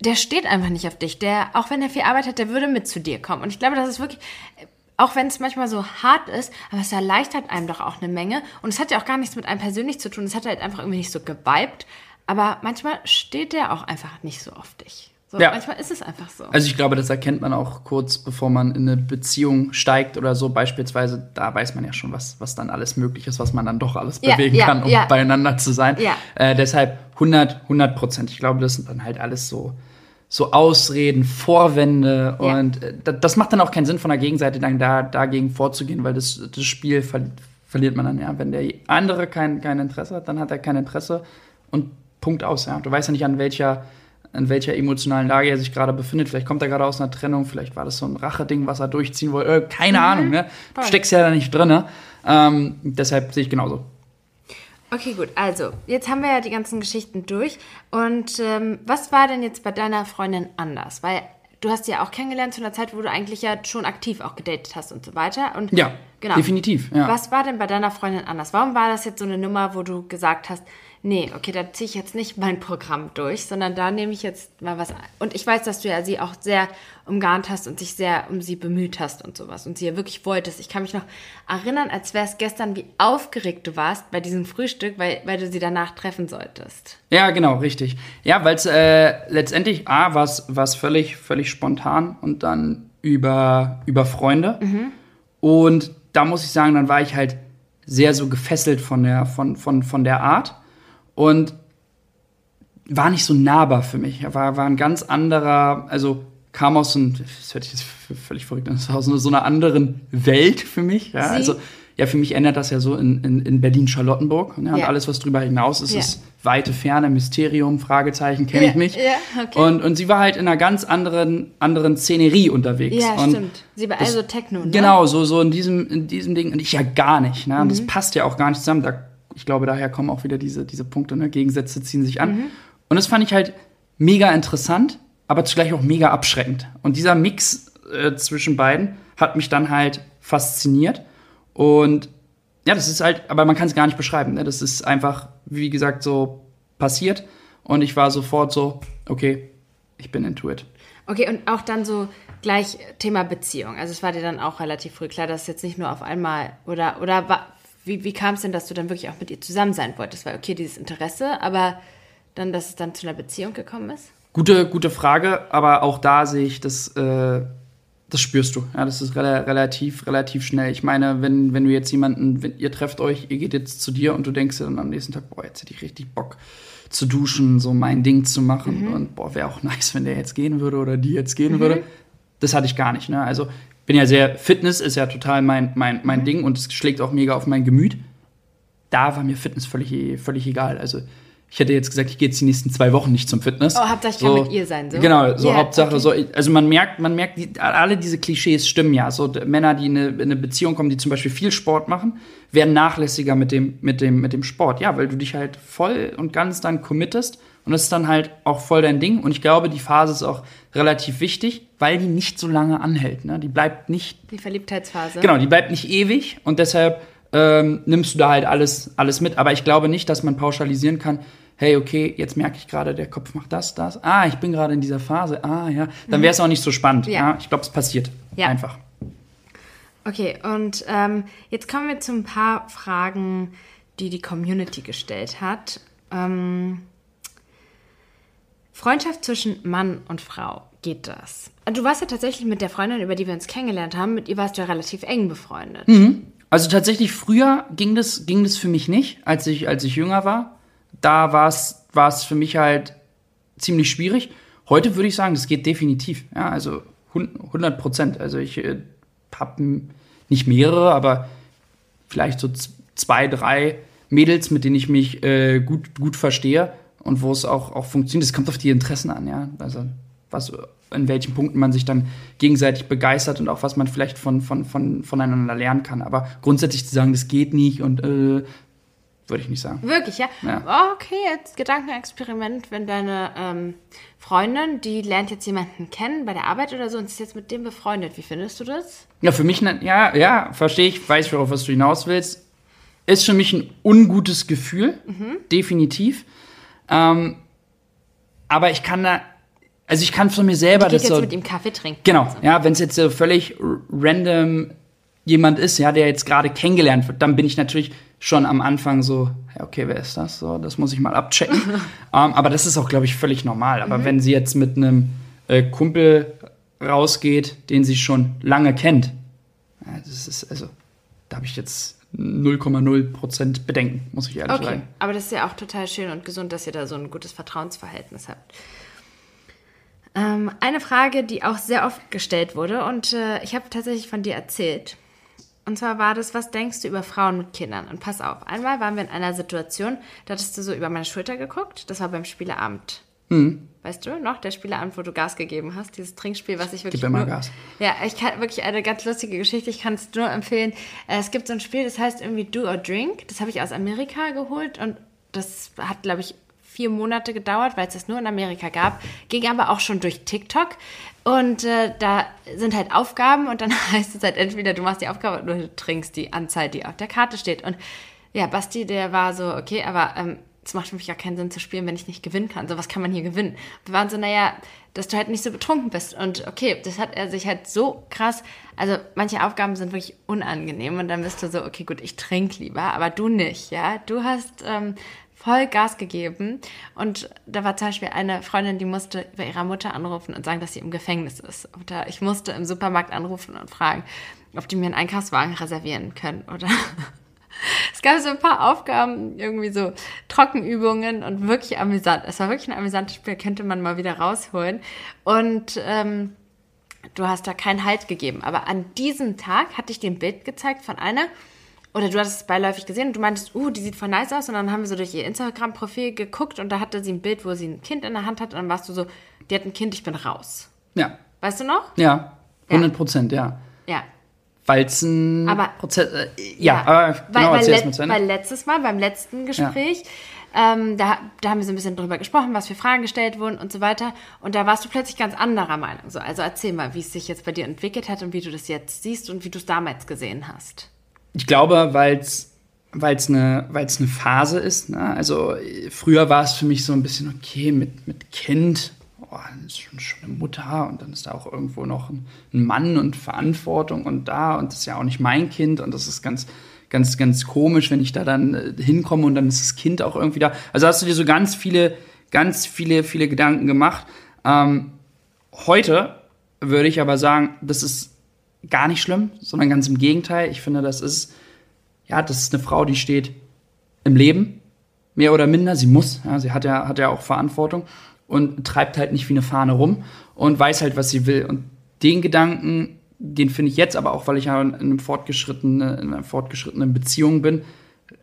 der steht einfach nicht auf dich. Der, auch wenn er viel Arbeit hat, der würde mit zu dir kommen. Und ich glaube, das ist wirklich, auch wenn es manchmal so hart ist, aber es erleichtert einem doch auch eine Menge. Und es hat ja auch gar nichts mit einem persönlich zu tun. Es hat halt einfach irgendwie nicht so geweibt. Aber manchmal steht der auch einfach nicht so auf dich. So, ja. Manchmal ist es einfach so. Also ich glaube, das erkennt man auch kurz, bevor man in eine Beziehung steigt oder so. Beispielsweise, da weiß man ja schon, was, was dann alles möglich ist, was man dann doch alles ja, bewegen ja, kann, um beieinander zu sein. Äh, deshalb 100, 100 Prozent. Ich glaube, das sind dann halt alles so, so Ausreden, Vorwände und äh, das macht dann auch keinen Sinn von der Gegenseite dann da, dagegen vorzugehen, weil das, das Spiel ver verliert man dann ja. Wenn der andere kein, kein Interesse hat, dann hat er kein Interesse und Punkt aus. Ja. Du weißt ja nicht, an welcher in welcher emotionalen Lage er sich gerade befindet. Vielleicht kommt er gerade aus einer Trennung, vielleicht war das so ein Racheding, was er durchziehen wollte. Äh, keine mhm. Ahnung, ne? Du steckst ja da nicht drin. Ne? Ähm, deshalb sehe ich genauso. Okay, gut. Also, jetzt haben wir ja die ganzen Geschichten durch. Und ähm, was war denn jetzt bei deiner Freundin anders? Weil du hast ja auch kennengelernt zu einer Zeit, wo du eigentlich ja schon aktiv auch gedatet hast und so weiter. Und ja, genau. definitiv. Ja. Was war denn bei deiner Freundin anders? Warum war das jetzt so eine Nummer, wo du gesagt hast, nee, okay, da ziehe ich jetzt nicht mein Programm durch, sondern da nehme ich jetzt mal was. Und ich weiß, dass du ja sie auch sehr umgarnt hast und sich sehr um sie bemüht hast und sowas und sie ja wirklich wolltest. Ich kann mich noch erinnern, als wäre es gestern, wie aufgeregt du warst bei diesem Frühstück, weil, weil du sie danach treffen solltest. Ja, genau, richtig. Ja, weil es äh, letztendlich, A, war es völlig, völlig spontan und dann über, über Freunde. Mhm. Und da muss ich sagen, dann war ich halt sehr so gefesselt von der, von, von, von der Art und war nicht so nahbar für mich. Er war, war ein ganz anderer, also kam aus einem, das hört sich jetzt völlig verrückt an, aus so einer anderen Welt für mich. Ja, also ja, für mich ändert das ja so in, in, in Berlin-Charlottenburg. Ja, und alles, was drüber hinaus ist, ja. ist weite Ferne, Mysterium, Fragezeichen, kenne ich nicht. Ja, okay. und, und sie war halt in einer ganz anderen, anderen Szenerie unterwegs. Ja, und stimmt. Sie war das, also Techno, ne? Genau, so, so in, diesem, in diesem Ding. Und ich ja gar nicht. Ne? Und mhm. das passt ja auch gar nicht zusammen. Da ich glaube, daher kommen auch wieder diese, diese Punkte, ne? Gegensätze ziehen sich an. Mhm. Und das fand ich halt mega interessant, aber zugleich auch mega abschreckend. Und dieser Mix äh, zwischen beiden hat mich dann halt fasziniert. Und ja, das ist halt, aber man kann es gar nicht beschreiben. Ne? Das ist einfach, wie gesagt, so passiert. Und ich war sofort so, okay, ich bin into it. Okay, und auch dann so gleich Thema Beziehung. Also es war dir dann auch relativ früh klar, dass jetzt nicht nur auf einmal oder oder war, wie, wie kam es denn, dass du dann wirklich auch mit ihr zusammen sein wolltest? Weil, okay, dieses Interesse, aber dann, dass es dann zu einer Beziehung gekommen ist? Gute, gute Frage, aber auch da sehe ich, das, äh, das spürst du. Ja, das ist re relativ, relativ schnell. Ich meine, wenn, wenn du jetzt jemanden, wenn ihr trefft euch, ihr geht jetzt zu dir und du denkst dir dann am nächsten Tag, boah, jetzt hätte ich richtig Bock zu duschen, so mein Ding zu machen. Mhm. Und boah, wäre auch nice, wenn der jetzt gehen würde oder die jetzt gehen mhm. würde. Das hatte ich gar nicht. Ne? Also bin ja sehr, Fitness ist ja total mein, mein, mein mhm. Ding und es schlägt auch mega auf mein Gemüt. Da war mir Fitness völlig, völlig egal. Also ich hätte jetzt gesagt, ich gehe jetzt die nächsten zwei Wochen nicht zum Fitness. Oh, Hauptsache ich so, kann mit ihr sein, so. Genau, so yeah, Hauptsache, okay. so, also man merkt, man merkt, die, alle diese Klischees stimmen ja. So Männer, die in eine, in eine, Beziehung kommen, die zum Beispiel viel Sport machen, werden nachlässiger mit dem, mit dem, mit dem Sport. Ja, weil du dich halt voll und ganz dann committest und das ist dann halt auch voll dein Ding. Und ich glaube, die Phase ist auch relativ wichtig, weil die nicht so lange anhält. Ne? Die bleibt nicht. Die Verliebtheitsphase. Genau, die bleibt nicht ewig und deshalb ähm, nimmst du da halt alles, alles mit. Aber ich glaube nicht, dass man pauschalisieren kann, hey, okay, jetzt merke ich gerade, der Kopf macht das, das. Ah, ich bin gerade in dieser Phase. Ah, ja. Dann wäre es auch nicht so spannend. Ja. ja? Ich glaube, es passiert. Ja. Einfach. Okay, und ähm, jetzt kommen wir zu ein paar Fragen, die die Community gestellt hat. Ähm, Freundschaft zwischen Mann und Frau, geht das? Du warst ja tatsächlich mit der Freundin, über die wir uns kennengelernt haben, mit ihr warst du ja relativ eng befreundet. Mhm. Also tatsächlich früher ging das, ging das für mich nicht, als ich, als ich jünger war. Da war es für mich halt ziemlich schwierig. Heute würde ich sagen, das geht definitiv. Ja, also 100 Prozent. Also ich äh, habe nicht mehrere, aber vielleicht so zwei, drei Mädels, mit denen ich mich äh, gut, gut verstehe und wo es auch, auch funktioniert. Es kommt auf die Interessen an, ja. Also was, in welchen Punkten man sich dann gegenseitig begeistert und auch was man vielleicht von, von, von, voneinander lernen kann. Aber grundsätzlich zu sagen, das geht nicht und äh, würde ich nicht sagen. Wirklich, ja? ja. Okay, jetzt Gedankenexperiment, wenn deine ähm, Freundin, die lernt jetzt jemanden kennen bei der Arbeit oder so und ist jetzt mit dem befreundet. Wie findest du das? Ja, für mich, ja, ja, verstehe ich, weiß, worauf was du hinaus willst. Ist für mich ein ungutes Gefühl, mhm. definitiv. Ähm, aber ich kann da, also ich kann von mir selber geht das jetzt so, mit ihm Kaffee trinken. Genau, also. ja, wenn es jetzt so völlig random jemand ist, ja, der jetzt gerade kennengelernt wird, dann bin ich natürlich schon am Anfang so, okay, wer ist das? So, das muss ich mal abchecken. um, ähm, aber das ist auch, glaube ich, völlig normal. Aber mhm. wenn sie jetzt mit einem äh, Kumpel rausgeht, den sie schon lange kennt, ja, das ist, also, da habe ich jetzt 0,0% Bedenken, muss ich ehrlich okay. sagen. Aber das ist ja auch total schön und gesund, dass ihr da so ein gutes Vertrauensverhältnis habt. Ähm, eine Frage, die auch sehr oft gestellt wurde und äh, ich habe tatsächlich von dir erzählt. Und zwar war das, was denkst du über Frauen mit Kindern? Und pass auf, einmal waren wir in einer Situation, da hattest du so über meine Schulter geguckt. Das war beim Spieleabend. Mhm. Weißt du noch, der Spieleabend, wo du Gas gegeben hast, dieses Trinkspiel, was ich wirklich. Gib immer nur, Gas. Ja, ich kann wirklich eine ganz lustige Geschichte, ich kann es nur empfehlen. Äh, es gibt so ein Spiel, das heißt irgendwie Do or Drink. Das habe ich aus Amerika geholt und das hat, glaube ich, vier Monate gedauert, weil es das nur in Amerika gab, ging aber auch schon durch TikTok. Und äh, da sind halt Aufgaben und dann heißt es halt entweder du machst die Aufgabe oder du trinkst die Anzahl, die auf der Karte steht. Und ja, Basti, der war so, okay, aber ähm, es macht für mich gar keinen Sinn zu spielen, wenn ich nicht gewinnen kann. So, was kann man hier gewinnen? Wir waren so, naja, dass du halt nicht so betrunken bist. Und okay, das hat er sich halt so krass, also manche Aufgaben sind wirklich unangenehm und dann bist du so, okay, gut, ich trinke lieber, aber du nicht, ja. Du hast ähm, voll Gas gegeben. Und da war zum Beispiel eine Freundin, die musste bei ihrer Mutter anrufen und sagen, dass sie im Gefängnis ist. Oder ich musste im Supermarkt anrufen und fragen, ob die mir einen Einkaufswagen reservieren können. Oder es gab so ein paar Aufgaben, irgendwie so Trockenübungen und wirklich amüsant. Es war wirklich ein amüsantes Spiel, könnte man mal wieder rausholen. Und ähm, du hast da keinen Halt gegeben. Aber an diesem Tag hatte ich dir ein Bild gezeigt von einer, oder du hattest es beiläufig gesehen und du meintest, uh, die sieht voll nice aus. Und dann haben wir so durch ihr Instagram-Profil geguckt und da hatte sie ein Bild, wo sie ein Kind in der Hand hat. Und dann warst du so, die hat ein Kind, ich bin raus. Ja. Weißt du noch? Ja, 100 Prozent, ja. Ja. Weil es ein aber, Prozess, äh, ja, ja, aber genau, weil, weil, let, weil letztes Mal, beim letzten Gespräch, ja. ähm, da, da haben wir so ein bisschen drüber gesprochen, was für Fragen gestellt wurden und so weiter. Und da warst du plötzlich ganz anderer Meinung. So, also erzähl mal, wie es sich jetzt bei dir entwickelt hat und wie du das jetzt siehst und wie du es damals gesehen hast ich glaube, weil es weil es eine, weil's eine Phase ist. Ne? Also früher war es für mich so ein bisschen okay mit, mit Kind. Oh, schon, schon eine Mutter und dann ist da auch irgendwo noch ein, ein, Mann und Verantwortung und da und das ist ja auch nicht mein Kind und das ist ganz, ganz, ganz komisch, wenn ich da dann äh, hinkomme und dann ist das Kind auch irgendwie da. Also hast du dir so ganz viele, ganz viele, viele Gedanken gemacht. Ähm, heute würde ich aber sagen, das ist gar nicht schlimm, sondern ganz im Gegenteil. Ich finde, das ist, ja, das ist eine Frau, die steht im Leben, mehr oder minder. Sie muss, ja, sie hat ja, hat ja auch Verantwortung und treibt halt nicht wie eine Fahne rum und weiß halt, was sie will. Und den Gedanken, den finde ich jetzt, aber auch, weil ich ja in, einem fortgeschrittene, in einer fortgeschrittenen Beziehung bin,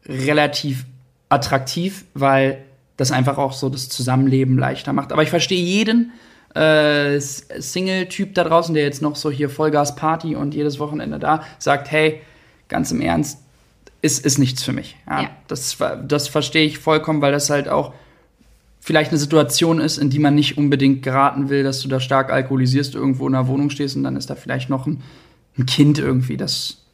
relativ attraktiv, weil das einfach auch so das Zusammenleben leichter macht. Aber ich verstehe jeden, äh, Single-Typ da draußen, der jetzt noch so hier Vollgas-Party und jedes Wochenende da sagt, hey, ganz im Ernst, ist, ist nichts für mich. Ja, ja. Das, das verstehe ich vollkommen, weil das halt auch vielleicht eine Situation ist, in die man nicht unbedingt geraten will, dass du da stark alkoholisierst, irgendwo in einer Wohnung stehst und dann ist da vielleicht noch ein, ein Kind irgendwie. Das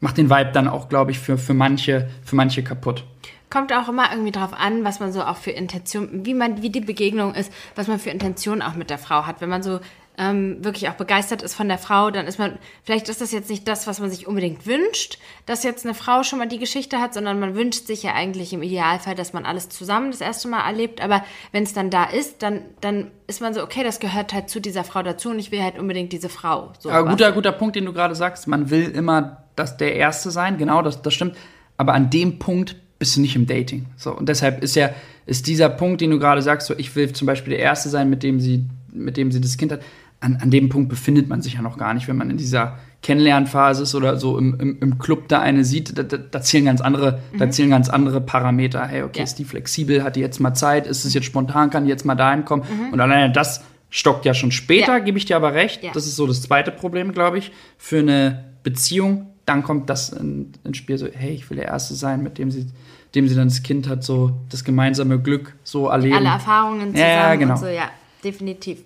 macht den Vibe dann auch, glaube ich, für, für, manche, für manche kaputt kommt auch immer irgendwie drauf an, was man so auch für Intention, wie man, wie die Begegnung ist, was man für Intention auch mit der Frau hat. Wenn man so ähm, wirklich auch begeistert ist von der Frau, dann ist man, vielleicht ist das jetzt nicht das, was man sich unbedingt wünscht, dass jetzt eine Frau schon mal die Geschichte hat, sondern man wünscht sich ja eigentlich im Idealfall, dass man alles zusammen das erste Mal erlebt. Aber wenn es dann da ist, dann, dann ist man so, okay, das gehört halt zu dieser Frau dazu und ich will halt unbedingt diese Frau. So Aber guter, guter Punkt, den du gerade sagst. Man will immer das der Erste sein, genau, das, das stimmt. Aber an dem Punkt bist du nicht im Dating. So, und deshalb ist ja, ist dieser Punkt, den du gerade sagst, so ich will zum Beispiel der Erste sein, mit dem sie, mit dem sie das Kind hat, an, an dem Punkt befindet man sich ja noch gar nicht, wenn man in dieser Kennenlernphase ist oder so im, im, im Club da eine sieht, da, da, da zählen ganz andere, mhm. da zählen ganz andere Parameter. Hey, okay, ja. ist die flexibel, hat die jetzt mal Zeit, ist es jetzt spontan, kann die jetzt mal dahin kommen? Mhm. Und alleine das stockt ja schon später, ja. gebe ich dir aber recht. Ja. Das ist so das zweite Problem, glaube ich, für eine Beziehung. Dann kommt das in, ins Spiel so, hey, ich will der Erste sein, mit dem sie, dem sie dann das Kind hat, so das gemeinsame Glück so erleben. Alle Erfahrungen zusammen ja, genau. so, ja, definitiv.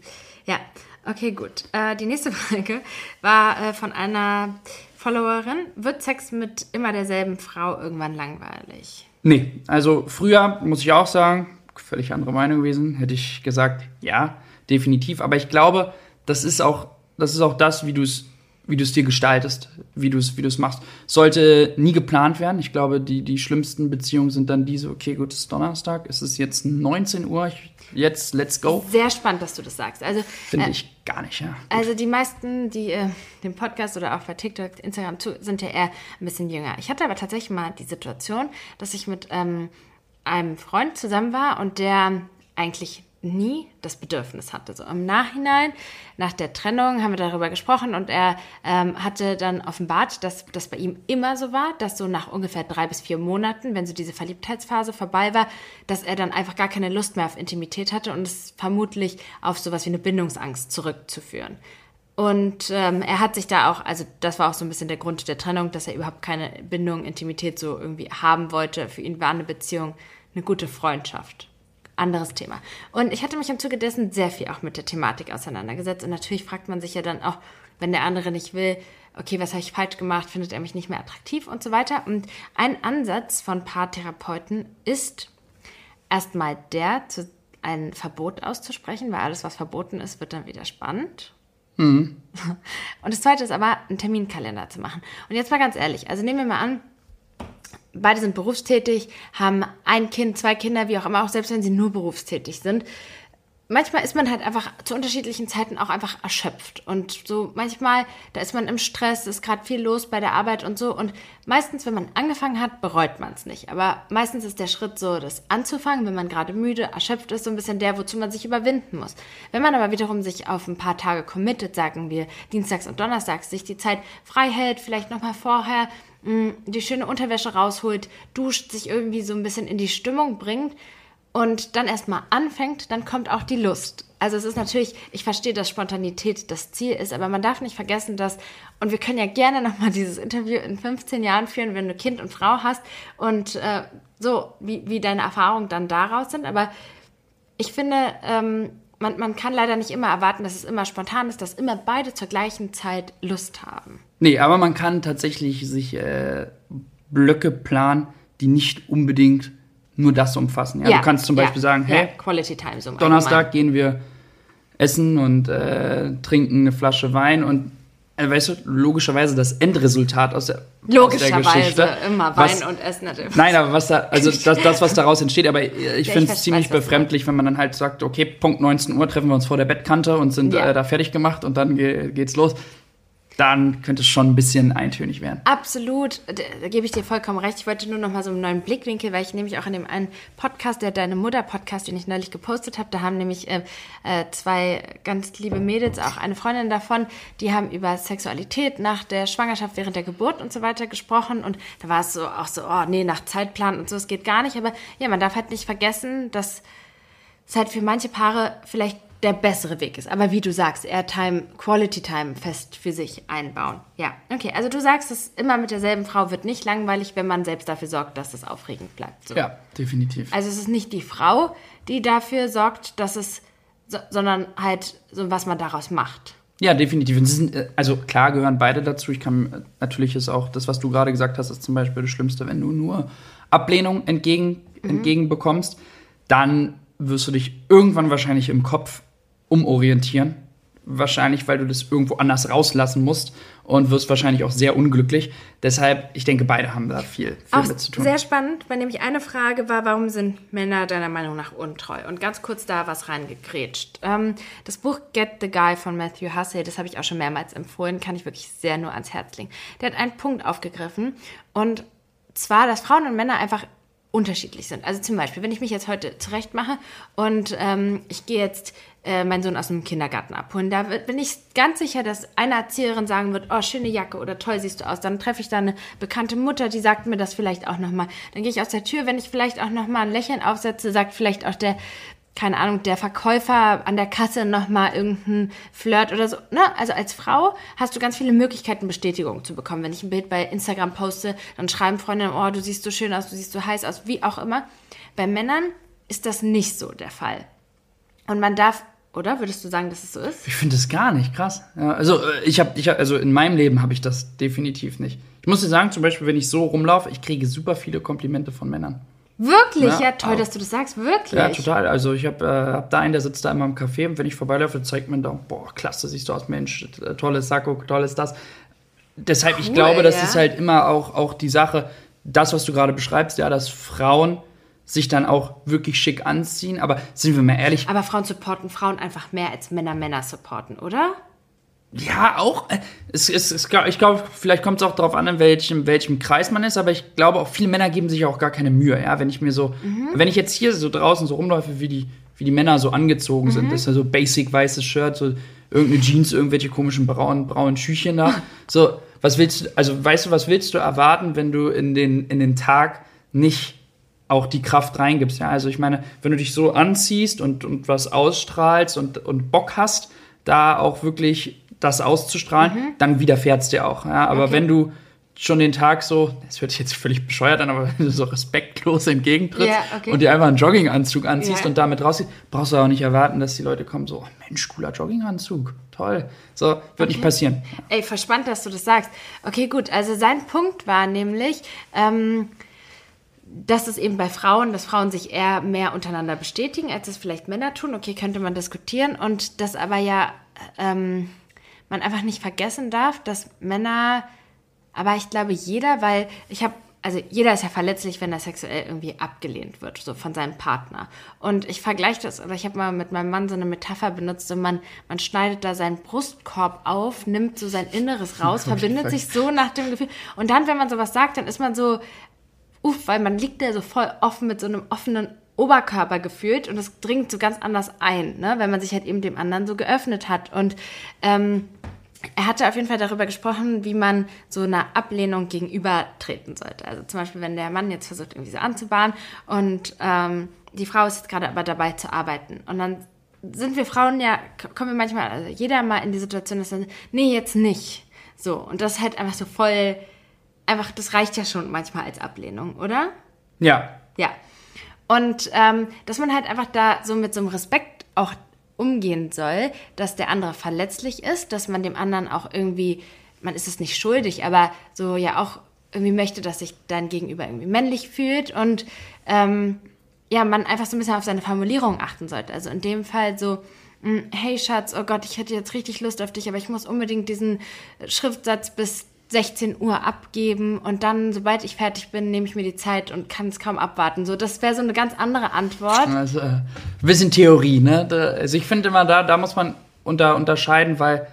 Ja, Okay, gut. Äh, die nächste Frage war äh, von einer Followerin. Wird Sex mit immer derselben Frau irgendwann langweilig? Nee, also früher, muss ich auch sagen, völlig andere Meinung gewesen, hätte ich gesagt, ja, definitiv. Aber ich glaube, das ist auch das, ist auch das wie du es wie du es dir gestaltest, wie du es wie machst. Sollte nie geplant werden. Ich glaube, die, die schlimmsten Beziehungen sind dann diese, okay, gut, es ist Donnerstag, es ist jetzt 19 Uhr, ich jetzt, let's go. Sehr spannend, dass du das sagst. Also, Finde äh, ich gar nicht, ja. Gut. Also die meisten, die äh, den Podcast oder auch bei TikTok, Instagram zu, sind ja eher ein bisschen jünger. Ich hatte aber tatsächlich mal die Situation, dass ich mit ähm, einem Freund zusammen war und der eigentlich nie das Bedürfnis hatte. So im Nachhinein, nach der Trennung, haben wir darüber gesprochen und er ähm, hatte dann offenbart, dass das bei ihm immer so war, dass so nach ungefähr drei bis vier Monaten, wenn so diese Verliebtheitsphase vorbei war, dass er dann einfach gar keine Lust mehr auf Intimität hatte und es vermutlich auf sowas wie eine Bindungsangst zurückzuführen. Und ähm, er hat sich da auch, also das war auch so ein bisschen der Grund der Trennung, dass er überhaupt keine Bindung, Intimität so irgendwie haben wollte. Für ihn war eine Beziehung eine gute Freundschaft anderes Thema. Und ich hatte mich im Zuge dessen sehr viel auch mit der Thematik auseinandergesetzt. Und natürlich fragt man sich ja dann auch, wenn der andere nicht will, okay, was habe ich falsch gemacht, findet er mich nicht mehr attraktiv und so weiter. Und ein Ansatz von Paartherapeuten ist erstmal der, zu, ein Verbot auszusprechen, weil alles, was verboten ist, wird dann wieder spannend. Mhm. Und das zweite ist aber, einen Terminkalender zu machen. Und jetzt mal ganz ehrlich, also nehmen wir mal an, beide sind berufstätig, haben ein Kind, zwei Kinder, wie auch immer, auch selbst wenn sie nur berufstätig sind. Manchmal ist man halt einfach zu unterschiedlichen Zeiten auch einfach erschöpft. Und so manchmal, da ist man im Stress, ist gerade viel los bei der Arbeit und so. Und meistens, wenn man angefangen hat, bereut man es nicht. Aber meistens ist der Schritt so, das anzufangen, wenn man gerade müde, erschöpft ist, so ein bisschen der, wozu man sich überwinden muss. Wenn man aber wiederum sich auf ein paar Tage committet, sagen wir, dienstags und donnerstags, sich die Zeit frei hält, vielleicht nochmal vorher Mm, die schöne Unterwäsche rausholt, duscht, sich irgendwie so ein bisschen in die Stimmung bringt und dann erstmal anfängt, dann kommt auch die Lust. Also es ist natürlich, ich verstehe, dass Spontanität das Ziel ist, aber man darf nicht vergessen, dass, und wir können ja gerne nochmal dieses Interview in 15 Jahren führen, wenn du Kind und Frau hast und äh, so, wie, wie deine Erfahrungen dann daraus sind, aber ich finde, ähm, man, man kann leider nicht immer erwarten, dass es immer spontan ist, dass immer beide zur gleichen Zeit Lust haben. Nee, aber man kann tatsächlich sich äh, Blöcke planen, die nicht unbedingt nur das umfassen. Ja, ja du kannst zum Beispiel ja, sagen, hey, Quality Time so Donnerstag gehen wir essen und äh, trinken eine Flasche Wein und äh, weißt du, logischerweise das Endresultat aus der, logischerweise aus der Geschichte. immer Wein was, und Essen natürlich. Nein, aber was da, also das, das was daraus entsteht, aber ich ja, finde es ziemlich befremdlich, wenn man dann halt sagt, okay, Punkt 19 Uhr treffen wir uns vor der Bettkante und sind äh, da fertig gemacht und dann ge geht's los dann könnte es schon ein bisschen eintönig werden. Absolut, da, gebe ich dir vollkommen recht. Ich wollte nur noch mal so einen neuen Blickwinkel, weil ich nämlich auch in dem einen Podcast, der Deine Mutter-Podcast, den ich neulich gepostet habe, da haben nämlich äh, äh, zwei ganz liebe Mädels, auch eine Freundin davon, die haben über Sexualität nach der Schwangerschaft, während der Geburt und so weiter gesprochen. Und da war es so auch so, oh nee, nach Zeitplan und so, es geht gar nicht. Aber ja, man darf halt nicht vergessen, dass es halt für manche Paare vielleicht der bessere Weg ist. Aber wie du sagst, Airtime, Quality Time fest für sich einbauen. Ja, okay. Also du sagst, es immer mit derselben Frau wird nicht langweilig, wenn man selbst dafür sorgt, dass es aufregend bleibt. So. Ja, definitiv. Also es ist nicht die Frau, die dafür sorgt, dass es, so, sondern halt so, was man daraus macht. Ja, definitiv. Sind, äh, also klar gehören beide dazu. Ich kann natürlich ist auch das, was du gerade gesagt hast, ist zum Beispiel das Schlimmste, wenn du nur Ablehnung entgegen, mhm. entgegenbekommst, dann wirst du dich irgendwann wahrscheinlich im Kopf umorientieren. Wahrscheinlich, weil du das irgendwo anders rauslassen musst und wirst wahrscheinlich auch sehr unglücklich. Deshalb, ich denke, beide haben da viel, viel auch mit zu tun. Sehr spannend, weil nämlich eine Frage war, warum sind Männer deiner Meinung nach untreu? Und ganz kurz da was reingekrätscht. Ähm, das Buch Get the Guy von Matthew Hussey, das habe ich auch schon mehrmals empfohlen, kann ich wirklich sehr nur ans Herz legen. Der hat einen Punkt aufgegriffen und zwar, dass Frauen und Männer einfach unterschiedlich sind. Also zum Beispiel, wenn ich mich jetzt heute zurecht mache und ähm, ich gehe jetzt äh, meinen Sohn aus dem Kindergarten abholen, da bin ich ganz sicher, dass eine Erzieherin sagen wird, oh, schöne Jacke oder toll siehst du aus. Dann treffe ich da eine bekannte Mutter, die sagt mir das vielleicht auch nochmal. Dann gehe ich aus der Tür, wenn ich vielleicht auch nochmal ein Lächeln aufsetze, sagt vielleicht auch der keine Ahnung, der Verkäufer an der Kasse nochmal irgendein Flirt oder so. Ne? Also als Frau hast du ganz viele Möglichkeiten, Bestätigung zu bekommen. Wenn ich ein Bild bei Instagram poste, dann schreiben Freundinnen, oh, du siehst so schön aus, du siehst so heiß aus, wie auch immer. Bei Männern ist das nicht so der Fall. Und man darf, oder? Würdest du sagen, dass es so ist? Ich finde es gar nicht krass. Ja, also äh, ich habe, ich hab, also in meinem Leben habe ich das definitiv nicht. Ich muss dir sagen, zum Beispiel, wenn ich so rumlaufe, ich kriege super viele Komplimente von Männern. Wirklich? Ja, ja toll, auch. dass du das sagst. Wirklich? Ja, total. Also ich habe äh, hab da einen, der sitzt da immer im Café und wenn ich vorbeilaufe, zeigt mir da, boah, klasse, siehst du aus, Mensch, äh, tolles Sakko, tolles das. Deshalb, cool, ich glaube, das ja. ist halt immer auch, auch die Sache, das, was du gerade beschreibst, ja, dass Frauen sich dann auch wirklich schick anziehen. Aber sind wir mal ehrlich. Aber Frauen supporten Frauen einfach mehr als Männer Männer supporten, oder? Ja, auch. Äh, es, es, es, ich glaube, vielleicht kommt es auch darauf an, in welchem, welchem Kreis man ist, aber ich glaube auch, viele Männer geben sich auch gar keine Mühe. Ja, wenn ich mir so, mhm. wenn ich jetzt hier so draußen so rumläufe, wie die, wie die Männer so angezogen mhm. sind, das ist ja so basic weißes Shirt, so irgendeine Jeans, irgendwelche komischen braunen, braunen Schüchchen da. so, was willst du, also weißt du, was willst du erwarten, wenn du in den, in den Tag nicht auch die Kraft reingibst? Ja, also ich meine, wenn du dich so anziehst und, und was ausstrahlst und, und Bock hast, da auch wirklich das auszustrahlen, mhm. dann widerfährt es dir auch. Ja? Aber okay. wenn du schon den Tag so, das hört sich jetzt völlig bescheuert an, aber wenn du so respektlos entgegentrittst yeah, okay. und dir einfach einen Jogginganzug anziehst yeah. und damit rausziehst, brauchst du auch nicht erwarten, dass die Leute kommen so, oh Mensch, cooler Jogginganzug, toll. So, wird okay. nicht passieren. Ey, verspannt, dass du das sagst. Okay, gut, also sein Punkt war nämlich, ähm, dass es eben bei Frauen, dass Frauen sich eher mehr untereinander bestätigen, als es vielleicht Männer tun. Okay, könnte man diskutieren. Und das aber ja ähm, man einfach nicht vergessen darf, dass Männer, aber ich glaube jeder, weil ich habe also jeder ist ja verletzlich, wenn er sexuell irgendwie abgelehnt wird, so von seinem Partner. Und ich vergleiche das, oder ich habe mal mit meinem Mann so eine Metapher benutzt, so man, man schneidet da seinen Brustkorb auf, nimmt so sein Inneres raus, verbindet sich so nach dem Gefühl. Und dann, wenn man sowas sagt, dann ist man so, uff, weil man liegt da so voll offen mit so einem offenen Oberkörper gefühlt und es dringt so ganz anders ein, ne? wenn man sich halt eben dem anderen so geöffnet hat. Und ähm, er hatte auf jeden Fall darüber gesprochen, wie man so einer Ablehnung gegenübertreten sollte. Also zum Beispiel, wenn der Mann jetzt versucht, irgendwie so anzubahnen und ähm, die Frau ist jetzt gerade aber dabei zu arbeiten. Und dann sind wir Frauen ja, kommen wir manchmal, also jeder mal in die Situation, dass dann, nee, jetzt nicht. So, und das ist halt einfach so voll, einfach, das reicht ja schon manchmal als Ablehnung, oder? Ja. Ja. Und ähm, dass man halt einfach da so mit so einem Respekt auch umgehen soll, dass der andere verletzlich ist, dass man dem anderen auch irgendwie, man ist es nicht schuldig, aber so ja auch irgendwie möchte, dass sich dein Gegenüber irgendwie männlich fühlt und ähm, ja, man einfach so ein bisschen auf seine Formulierung achten sollte. Also in dem Fall so, hm, hey Schatz, oh Gott, ich hätte jetzt richtig Lust auf dich, aber ich muss unbedingt diesen Schriftsatz bis 16 Uhr abgeben und dann, sobald ich fertig bin, nehme ich mir die Zeit und kann es kaum abwarten. So, das wäre so eine ganz andere Antwort. Also, äh, ein bisschen Theorie, ne? Da, also ich finde immer, da, da muss man unter, unterscheiden, weil,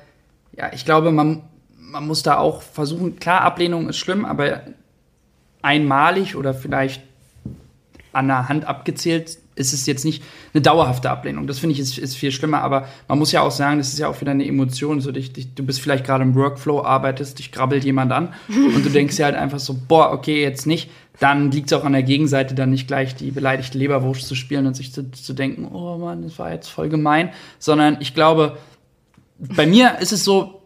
ja, ich glaube, man, man muss da auch versuchen, klar, Ablehnung ist schlimm, aber einmalig oder vielleicht an der Hand abgezählt ist es jetzt nicht eine dauerhafte Ablehnung. Das finde ich ist, ist, viel schlimmer, aber man muss ja auch sagen, das ist ja auch wieder eine Emotion. So, dich, dich, du bist vielleicht gerade im Workflow, arbeitest, dich grabbelt jemand an und du denkst ja halt einfach so, boah, okay, jetzt nicht. Dann liegt es auch an der Gegenseite, dann nicht gleich die beleidigte Leberwurst zu spielen und sich zu, zu denken, oh Mann, das war jetzt voll gemein. Sondern ich glaube, bei mir ist es so,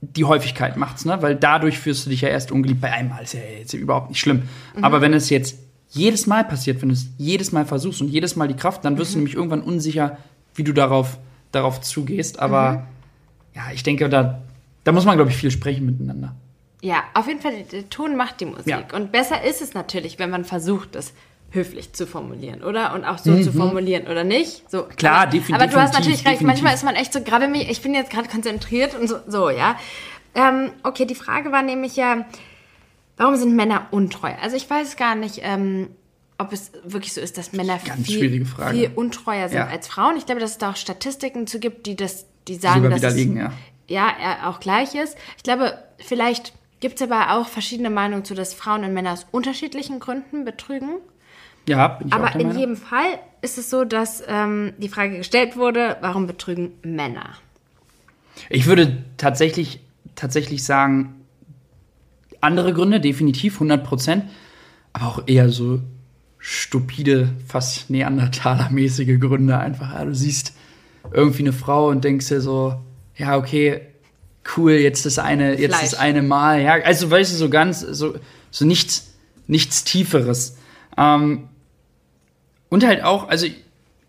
die Häufigkeit macht's, ne? Weil dadurch fühlst du dich ja erst ungeliebt. Bei einmal ist ja jetzt überhaupt nicht schlimm. Mhm. Aber wenn es jetzt jedes Mal passiert, wenn du es jedes Mal versuchst und jedes Mal die Kraft, dann wirst mhm. du nämlich irgendwann unsicher, wie du darauf, darauf zugehst. Aber mhm. ja, ich denke, da, da muss man, glaube ich, viel sprechen miteinander. Ja, auf jeden Fall, der Ton macht die Musik. Ja. Und besser ist es natürlich, wenn man versucht, das höflich zu formulieren, oder? Und auch so mhm. zu formulieren, oder nicht? So, Klar, definitiv. Aber du hast natürlich recht, manchmal ist man echt so, gerade mich, ich bin jetzt gerade konzentriert und so, so ja. Ähm, okay, die Frage war nämlich ja, Warum sind Männer untreu? Also ich weiß gar nicht, ähm, ob es wirklich so ist, dass Männer viel, viel, untreuer sind ja. als Frauen. Ich glaube, dass es da auch Statistiken zu gibt, die das, die sagen, dass es, ja. ja auch gleich ist. Ich glaube, vielleicht gibt es aber auch verschiedene Meinungen zu, dass Frauen und Männer aus unterschiedlichen Gründen betrügen. Ja, bin ich Aber in Meinung. jedem Fall ist es so, dass ähm, die Frage gestellt wurde, warum betrügen Männer? Ich würde tatsächlich, tatsächlich sagen, andere Gründe, definitiv, 100 Prozent, aber auch eher so stupide, fast Neandertaler-mäßige Gründe einfach. Ja, du siehst irgendwie eine Frau und denkst dir so, ja, okay, cool, jetzt das eine, jetzt Fleisch. das eine Mal. Ja, also weißt du, so ganz, so, so nichts, nichts Tieferes. Ähm, und halt auch, also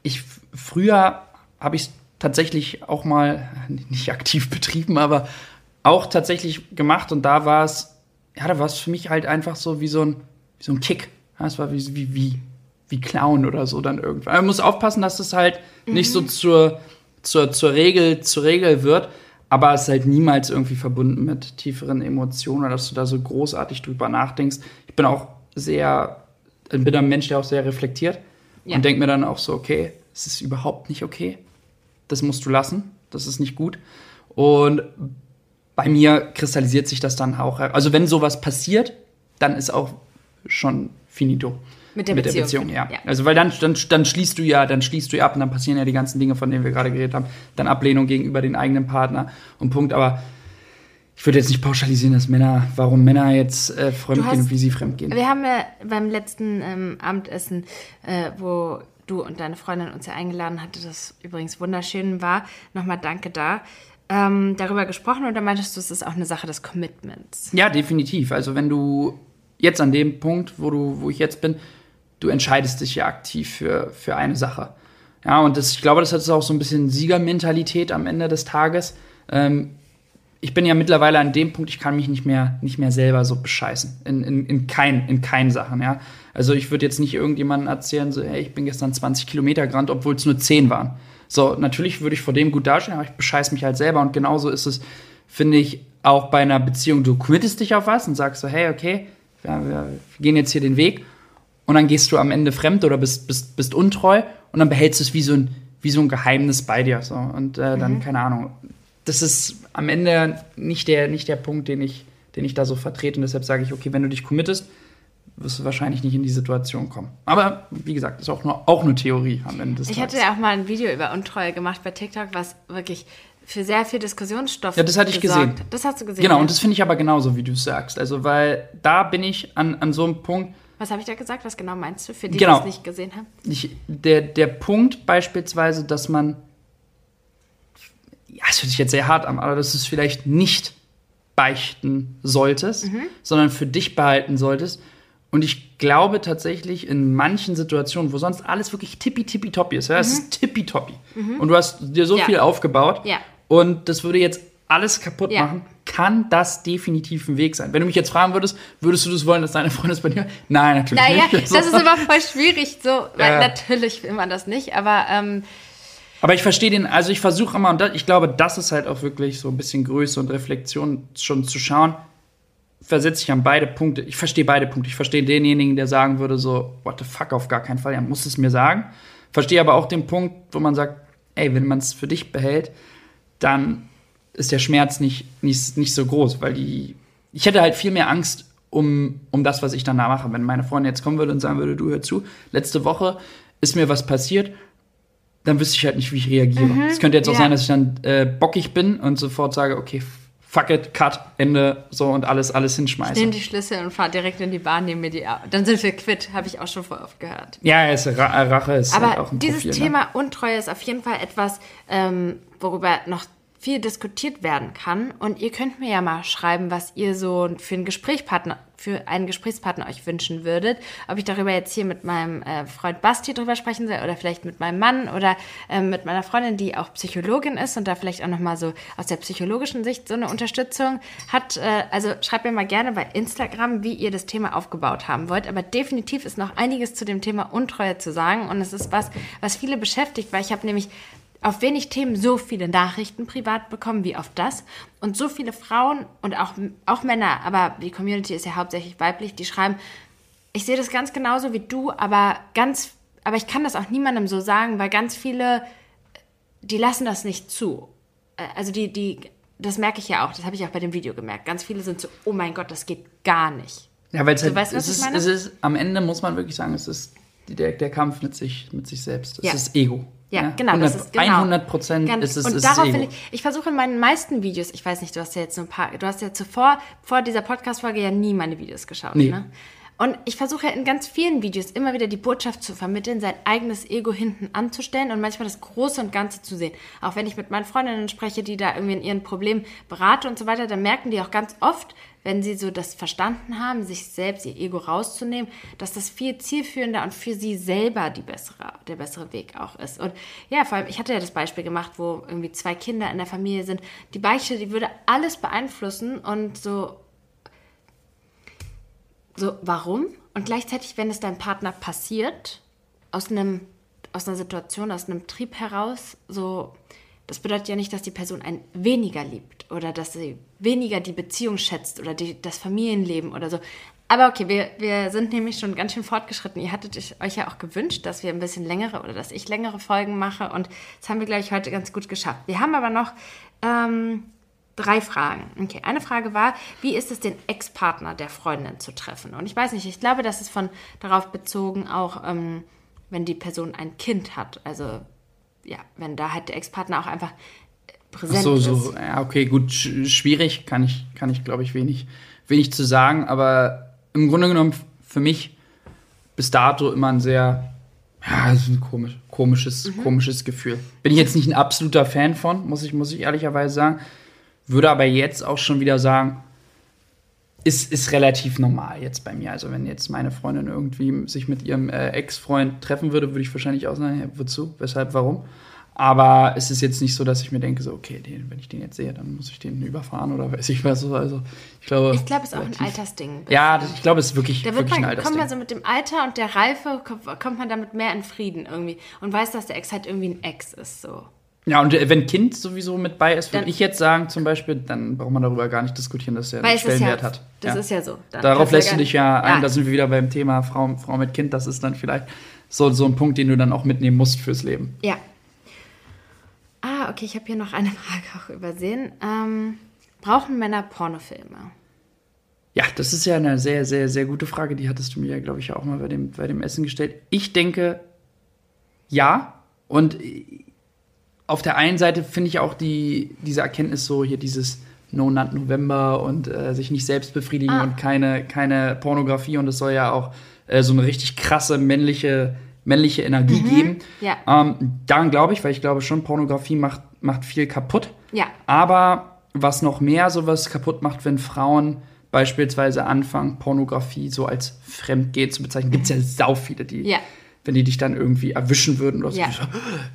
ich früher habe ich es tatsächlich auch mal nicht aktiv betrieben, aber auch tatsächlich gemacht und da war es, ja, da war es für mich halt einfach so wie so ein, wie so ein Kick. Ja, es war wie, wie, wie, wie Clown oder so dann irgendwann. Man muss aufpassen, dass es halt nicht so zur, zur, zur, Regel, zur Regel wird, aber es ist halt niemals irgendwie verbunden mit tieferen Emotionen oder dass du da so großartig drüber nachdenkst. Ich bin auch sehr, bin ein Mensch, der auch sehr reflektiert Ja. und denke mir dann auch so, okay, es ist überhaupt nicht okay. Das musst du lassen. Das ist nicht gut. Und bei mir kristallisiert sich das dann auch. Also wenn sowas passiert, dann ist auch schon finito. Mit der Beziehung. ja. Ja. Also weil dann, dann, dann schließt du ja, dann schließt du ja ab und dann passieren ja die ganzen Dinge, von denen wir gerade geredet haben. Dann Ablehnung gegenüber den eigenen Partner und Punkt. Aber ich würde jetzt nicht pauschalisieren, dass Männer, warum Männer jetzt äh, fremdgehen hast- und wie sie fremdgehen. Wir haben ja beim letzten ähm, Abendessen, äh, wo du und deine Freundin uns ja eingeladen hatte, das übrigens wunderschön war, nochmal danke da, ähm, darüber gesprochen da meintest du, es ist auch eine Sache des Commitments. Ja, definitiv. Also wenn du jetzt an dem Punkt, wo du, wo ich jetzt bin, du entscheidest dich ja aktiv für, für eine Sache. Ja, und das, ich glaube, das hat auch so ein bisschen Siegermentalität am Ende des Tages. Ähm, ich bin ja mittlerweile an dem Punkt, ich kann mich nicht mehr, nicht mehr selber so bescheißen. In, in, in, kein, in keinen Sachen, ja. Also ich würde jetzt nicht irgendjemandem erzählen, so, hey, ich bin gestern 20 Kilometer gerannt, obwohl es nur 10 waren. So, natürlich würde ich vor dem gut dastehen, aber ich bescheiß mich halt selber. Und genauso ist es, finde ich, auch bei einer Beziehung. Du committest dich auf was und sagst so, hey, okay, ja, wir gehen jetzt hier den Weg. Und dann gehst du am Ende fremd oder bist, bist, bist untreu und dann behältst du es wie so ein, wie so ein Geheimnis bei dir. So. Und äh, dann, keine Ahnung. Das ist am Ende nicht der, nicht der Punkt, den ich, den ich da so vertrete. Und deshalb sage ich, okay, wenn du dich committest, wirst du wahrscheinlich nicht in die Situation kommen. Aber wie gesagt, ist auch nur, auch eine Theorie am Ende des Ich Tages. hatte ja auch mal ein Video über Untreue gemacht bei TikTok, was wirklich für sehr viel Diskussionsstoff Ja, das hatte ich gesorgt. gesehen. Das hast du gesehen. Genau, ja? und das finde ich aber genauso, wie du es sagst. Also, weil da bin ich an, an so einem Punkt, Was habe ich da gesagt? Was genau meinst du? Für die, Genau. die es nicht gesehen haben. ich, der, der Punkt beispielsweise, dass man, ja, es hört sich jetzt sehr hart an, aber dass du es vielleicht nicht beichten solltest, sondern für dich behalten solltest. Und ich glaube tatsächlich in manchen Situationen, wo sonst alles wirklich tippitoppi ist, ja, es ist tippitoppi. Und du hast dir so Ja. viel aufgebaut Ja. und das würde jetzt alles kaputt Ja. machen, kann das definitiv ein Weg sein. Wenn du mich jetzt fragen würdest, würdest du das wollen, dass deine Freundin es bei dir? Nein, natürlich Naja, nicht. das ist immer voll schwierig, so, weil natürlich will man das nicht, aber ähm, Aber ich verstehe den, also ich versuche immer, und das, ich glaube, das ist halt auch wirklich so ein bisschen Größe und Reflexion schon zu schauen, versetze ich an beide Punkte. Ich verstehe beide Punkte. Ich verstehe denjenigen, der sagen würde, so, what the fuck, auf gar keinen Fall, er muss es mir sagen. Verstehe aber auch den Punkt, wo man sagt, ey, wenn man es für dich behält, dann ist der Schmerz nicht, nicht, nicht so groß, weil die, ich hätte halt viel mehr Angst um, um das, was ich danach mache. Wenn meine Freundin jetzt kommen würde und sagen würde, du hör zu, letzte Woche ist mir was passiert, dann wüsste ich halt nicht, wie ich reagiere. Es könnte jetzt auch ja. sein, dass ich dann äh, bockig bin und sofort sage, okay, fuck it, cut, Ende, so und alles, alles hinschmeiße. nimm die Schlüssel und fahr direkt in die Bahn, nehmen mir die au- Dann sind wir quitt, habe ich auch schon voll oft gehört. Ja, es, Ra Rache ist halt Aber auch ein dieses Profil, Thema Untreue ist auf jeden Fall etwas, ähm, worüber noch viel diskutiert werden kann. Und ihr könnt mir ja mal schreiben, was ihr so für einen Gesprächspartner, für einen Gesprächspartner euch wünschen würdet. Ob ich darüber jetzt hier mit meinem äh, Freund Basti drüber sprechen soll oder vielleicht mit meinem Mann oder ähm, mit meiner Freundin, die auch Psychologin ist und da vielleicht auch nochmal so aus der psychologischen Sicht so eine Unterstützung hat. Äh, also schreibt mir mal gerne bei Instagram, wie ihr das Thema aufgebaut haben wollt. Aber definitiv ist noch einiges zu dem Thema Untreue zu sagen und es ist was, was viele beschäftigt, weil ich habe nämlich auf wenig Themen so viele Nachrichten privat bekommen wie auf das. Und so viele Frauen und auch, auch Männer, aber die Community ist ja hauptsächlich weiblich, die schreiben, ich sehe das ganz genauso wie du, aber ganz, aber ich kann das auch niemandem so sagen, weil ganz viele, die lassen das nicht zu. Äh, Also die, die, das merke ich ja auch, das habe ich auch bei dem Video gemerkt. Ganz viele sind so, oh mein Gott, das geht gar nicht. Ja, weil es halt, weißt, was es ich ist, es ist, am Ende muss man wirklich sagen, es ist der, der Kampf mit sich, mit sich selbst. Das Ja. ist Ego. Ja, genau, 100, das ist genau. 100 Prozent ist es, und ist darauf Ego. ich, ich versuche in meinen meisten Videos, ich weiß nicht, du hast ja jetzt so ein paar, du hast ja zuvor, vor dieser Podcast-Folge ja nie meine Videos geschaut, Nee. ne? Und ich versuche ja in ganz vielen Videos immer wieder die Botschaft zu vermitteln, sein eigenes Ego hinten anzustellen und manchmal das Große und Ganze zu sehen. Auch wenn ich mit meinen Freundinnen spreche, die da irgendwie in ihren Problemen berate und so weiter, dann merken die auch ganz oft, wenn sie so das verstanden haben, sich selbst ihr Ego rauszunehmen, dass das viel zielführender und für sie selber die bessere, der bessere Weg auch ist. Und ja, vor allem, ich hatte ja das Beispiel gemacht, wo irgendwie zwei Kinder in der Familie sind. Die Beichte, die würde alles beeinflussen und so so, warum? Und gleichzeitig, wenn es deinem Partner passiert, aus einem, aus einer Situation, aus einem Trieb heraus, so, das bedeutet ja nicht, dass die Person einen weniger liebt oder dass sie weniger die Beziehung schätzt oder die, das Familienleben oder so. Aber okay, wir, wir sind nämlich schon ganz schön fortgeschritten. Ihr hattet euch ja auch gewünscht, dass wir ein bisschen längere oder dass ich längere Folgen mache und das haben wir, glaube ich, heute ganz gut geschafft. Wir haben aber noch ähm, drei Fragen. Okay, eine Frage war, wie ist es, den Ex-Partner der Freundin zu treffen? Und ich weiß nicht, ich glaube, das ist von darauf bezogen, auch ähm, wenn die Person ein Kind hat. Also ja, wenn da halt der Ex-Partner auch einfach äh, präsent so, ist. so, ja, okay, gut, sch schwierig, kann ich, kann ich glaube ich, wenig, wenig zu sagen, aber im Grunde genommen für mich bis dato immer ein sehr, ja, ist ein komisch, komisches, Mhm. komisches Gefühl. Bin ich jetzt nicht ein absoluter Fan von, muss ich, muss ich ehrlicherweise sagen, würde aber jetzt auch schon wieder sagen, ist, ist relativ normal jetzt bei mir. Also wenn jetzt meine Freundin irgendwie sich mit ihrem äh, Ex-Freund treffen würde, würde ich wahrscheinlich auch sagen, ja, wozu, weshalb, warum. Aber es ist jetzt nicht so, dass ich mir denke, so, okay, den, wenn ich den jetzt sehe, dann muss ich den überfahren oder weiß ich was. Also ich glaube. Ich glaube, es ist auch ein Altersding. Ja, das, ich glaube, es ist wirklich, Da wird wirklich ein man, Altersding. kommt man so mit dem Alter und der Reife, kommt, kommt man damit mehr in Frieden irgendwie und weiß, dass der Ex halt irgendwie ein Ex ist. So. Ja, und äh, wenn Kind sowieso mit bei ist, würde ich jetzt sagen, zum Beispiel, dann braucht man darüber gar nicht diskutieren, dass er einen ist ja, Stellenwert hat. das ja. ist ja so. Dann Darauf lässt du dich ja ein, Ja. da sind wir wieder beim Thema Frau, Frau mit Kind. Das ist dann vielleicht so, so ein Punkt, den du dann auch mitnehmen musst fürs Leben. Ja. Ah, okay, ich habe hier noch eine Frage auch übersehen. Ähm, brauchen Männer Pornofilme? Ja, das ist ja eine sehr, sehr, sehr gute Frage. Die hattest du mir ja, glaube ich, auch mal bei dem, bei dem Essen gestellt. Ich denke, ja. Und auf der einen Seite finde ich auch die, diese Erkenntnis so, hier dieses No Nut November und äh, sich nicht selbst befriedigen Ah. und keine, keine Pornografie. Und es soll ja auch äh, so eine richtig krasse männliche, männliche Energie geben. Ja. Ähm, daran glaube ich, weil ich glaube schon, Pornografie macht, macht viel kaputt. Ja. Aber was noch mehr sowas kaputt macht, wenn Frauen beispielsweise anfangen, Pornografie so als Fremdgehen zu bezeichnen, gibt es ja sau viele, die, Ja. Wenn die dich dann irgendwie erwischen würden oder so, Ja. so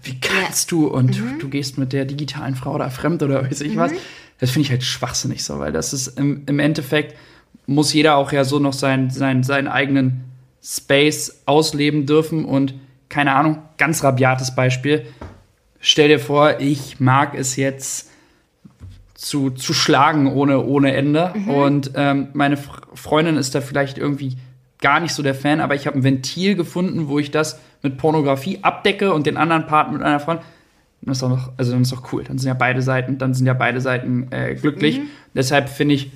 wie kannst du und du gehst mit der digitalen Frau da fremd oder weiß ich was. Das finde ich halt schwachsinnig so, weil das ist im, im Endeffekt muss jeder auch ja so noch sein, sein, seinen eigenen Space ausleben dürfen und keine Ahnung, ganz rabiates Beispiel. Stell dir vor, ich mag es jetzt zu, zu schlagen ohne, ohne Ende. Und ähm, meine Freundin ist da vielleicht irgendwie gar nicht so der Fan, aber ich habe ein Ventil gefunden, wo ich das mit Pornografie abdecke und den anderen Part mit einer Freundin. Dann ist doch noch, also dann ist doch cool. Dann sind ja beide Seiten, dann sind ja beide Seiten äh, glücklich. Deshalb finde ich,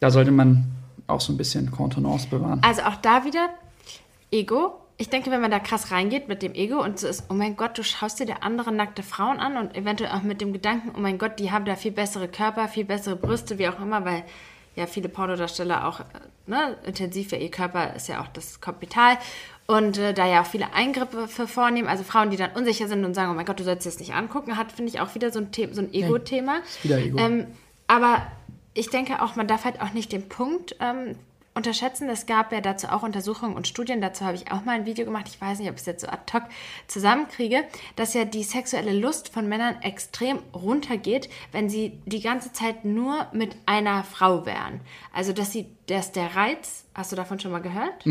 da sollte man auch so ein bisschen Kontenance bewahren. Also auch da wieder Ego. Ich denke, wenn man da krass reingeht mit dem Ego und so ist, oh mein Gott, du schaust dir der andere nackte Frauen an und eventuell auch mit dem Gedanken, oh mein Gott, die haben da viel bessere Körper, viel bessere Brüste, wie auch immer, weil ja viele Pornodarsteller auch äh, ne, intensiv ja ihr Körper ist ja auch das Kapital und äh, da ja auch viele Eingriffe für vornehmen, also Frauen, die dann unsicher sind und sagen, oh mein Gott, du sollst das nicht angucken, hat finde ich auch wieder so ein, The so ein Ego-Thema. wieder Ego. Ähm, aber ich denke auch, man darf halt auch nicht den Punkt ähm, unterschätzen. Es gab ja dazu auch Untersuchungen und Studien. Dazu habe ich auch mal ein Video gemacht. Ich weiß nicht, ob ich es jetzt so ad hoc zusammenkriege, dass ja die sexuelle Lust von Männern extrem runtergeht, wenn sie die ganze Zeit nur mit einer Frau wären. Also, dass sie, dass der Reiz, hast du davon schon mal gehört?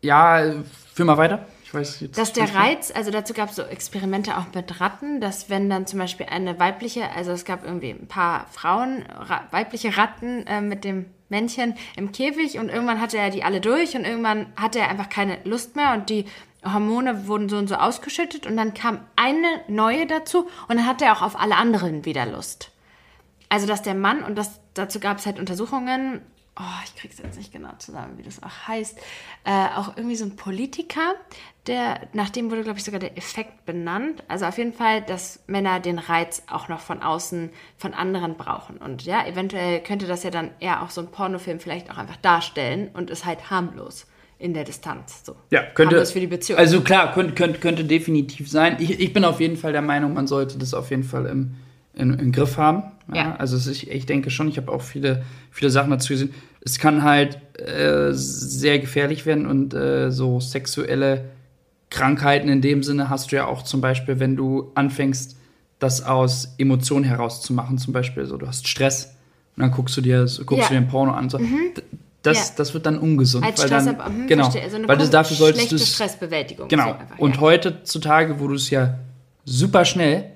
Ja, führ mal weiter. Ich weiß jetzt. Dass der. Reiz, also dazu gab es so Experimente auch mit Ratten, dass wenn dann zum Beispiel eine weibliche, also es gab irgendwie ein paar Frauen, ra weibliche Ratten äh, mit dem Männchen im Käfig und irgendwann hatte er die alle durch und irgendwann hatte er einfach keine Lust mehr und die Hormone wurden so und so ausgeschüttet und dann kam eine neue dazu und dann hatte er auch auf alle anderen wieder Lust. Also dass der Mann, und das, dazu gab es halt Untersuchungen, oh, ich krieg's jetzt nicht genau zusammen, wie das auch heißt, äh, auch irgendwie so ein Politiker, der, nach dem wurde, glaube ich, sogar der Effekt benannt. Also auf jeden Fall, dass Männer den Reiz auch noch von außen, von anderen brauchen. Und ja, eventuell könnte das ja dann eher auch so ein Pornofilm vielleicht auch einfach darstellen und ist halt harmlos in der Distanz. So. Ja, könnte. Harmlos für die Beziehung. Also klar, könnte, könnte, könnte definitiv sein. Ich, ich bin auf jeden Fall der Meinung, man sollte das auf jeden Fall im, im, im Griff haben. Ja. Ja. Also ist, ich denke schon, ich habe auch viele, viele Sachen dazu gesehen. Es kann halt äh, sehr gefährlich werden und äh, so sexuelle Krankheiten in dem Sinne hast du ja auch zum Beispiel, wenn du anfängst, das aus Emotionen herauszumachen, zum Beispiel so, du hast Stress und dann guckst du dir, guckst Ja. Mhm. du dir ein Porno an. So. D- Das, Ja. das wird dann ungesund. Als weil Stress, dann, aber, hm, genau, verstehe. Also eine weil das, dafür solltest schlechte du es Stressbewältigung. Genau. So einfach, und heutzutage, wo du es ja super schnell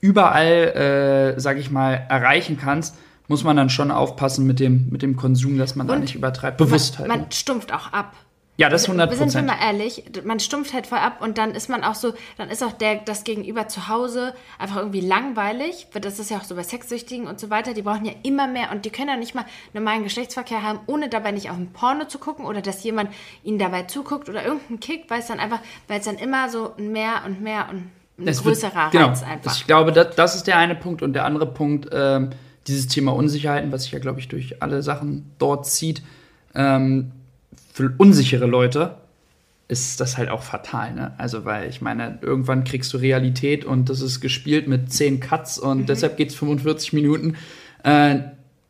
überall, äh, sag ich mal, erreichen kannst, muss man dann schon aufpassen mit dem, mit dem Konsum, dass man da Und nicht übertreibt. Bewusst halt. Man, man stumpft auch ab. Ja, das 100 Sind wir Prozent. mal ehrlich, man stumpft halt voll ab und dann ist man auch so, dann ist auch der, das Gegenüber zu Hause einfach irgendwie langweilig. weil Das ist ja auch so bei Sexsüchtigen und so weiter. Die brauchen ja immer mehr und die können ja nicht mal normalen Geschlechtsverkehr haben, ohne dabei nicht auf ein Porno zu gucken oder dass jemand ihnen dabei zuguckt oder irgendeinen Kick, weil es dann einfach, weil es dann immer so mehr und mehr und ein Es wird- größerer genau, Reiz einfach. Ich glaube, das, das ist der eine Punkt. Und der andere Punkt, ähm, dieses Thema Unsicherheiten, was sich ja, glaube ich, durch alle Sachen dort zieht. Ähm, für unsichere Leute ist das halt auch fatal, ne? Also, weil ich meine, irgendwann kriegst du Realität und das ist gespielt mit 10 Cuts und Mhm. deshalb geht es 45 Minuten. Äh,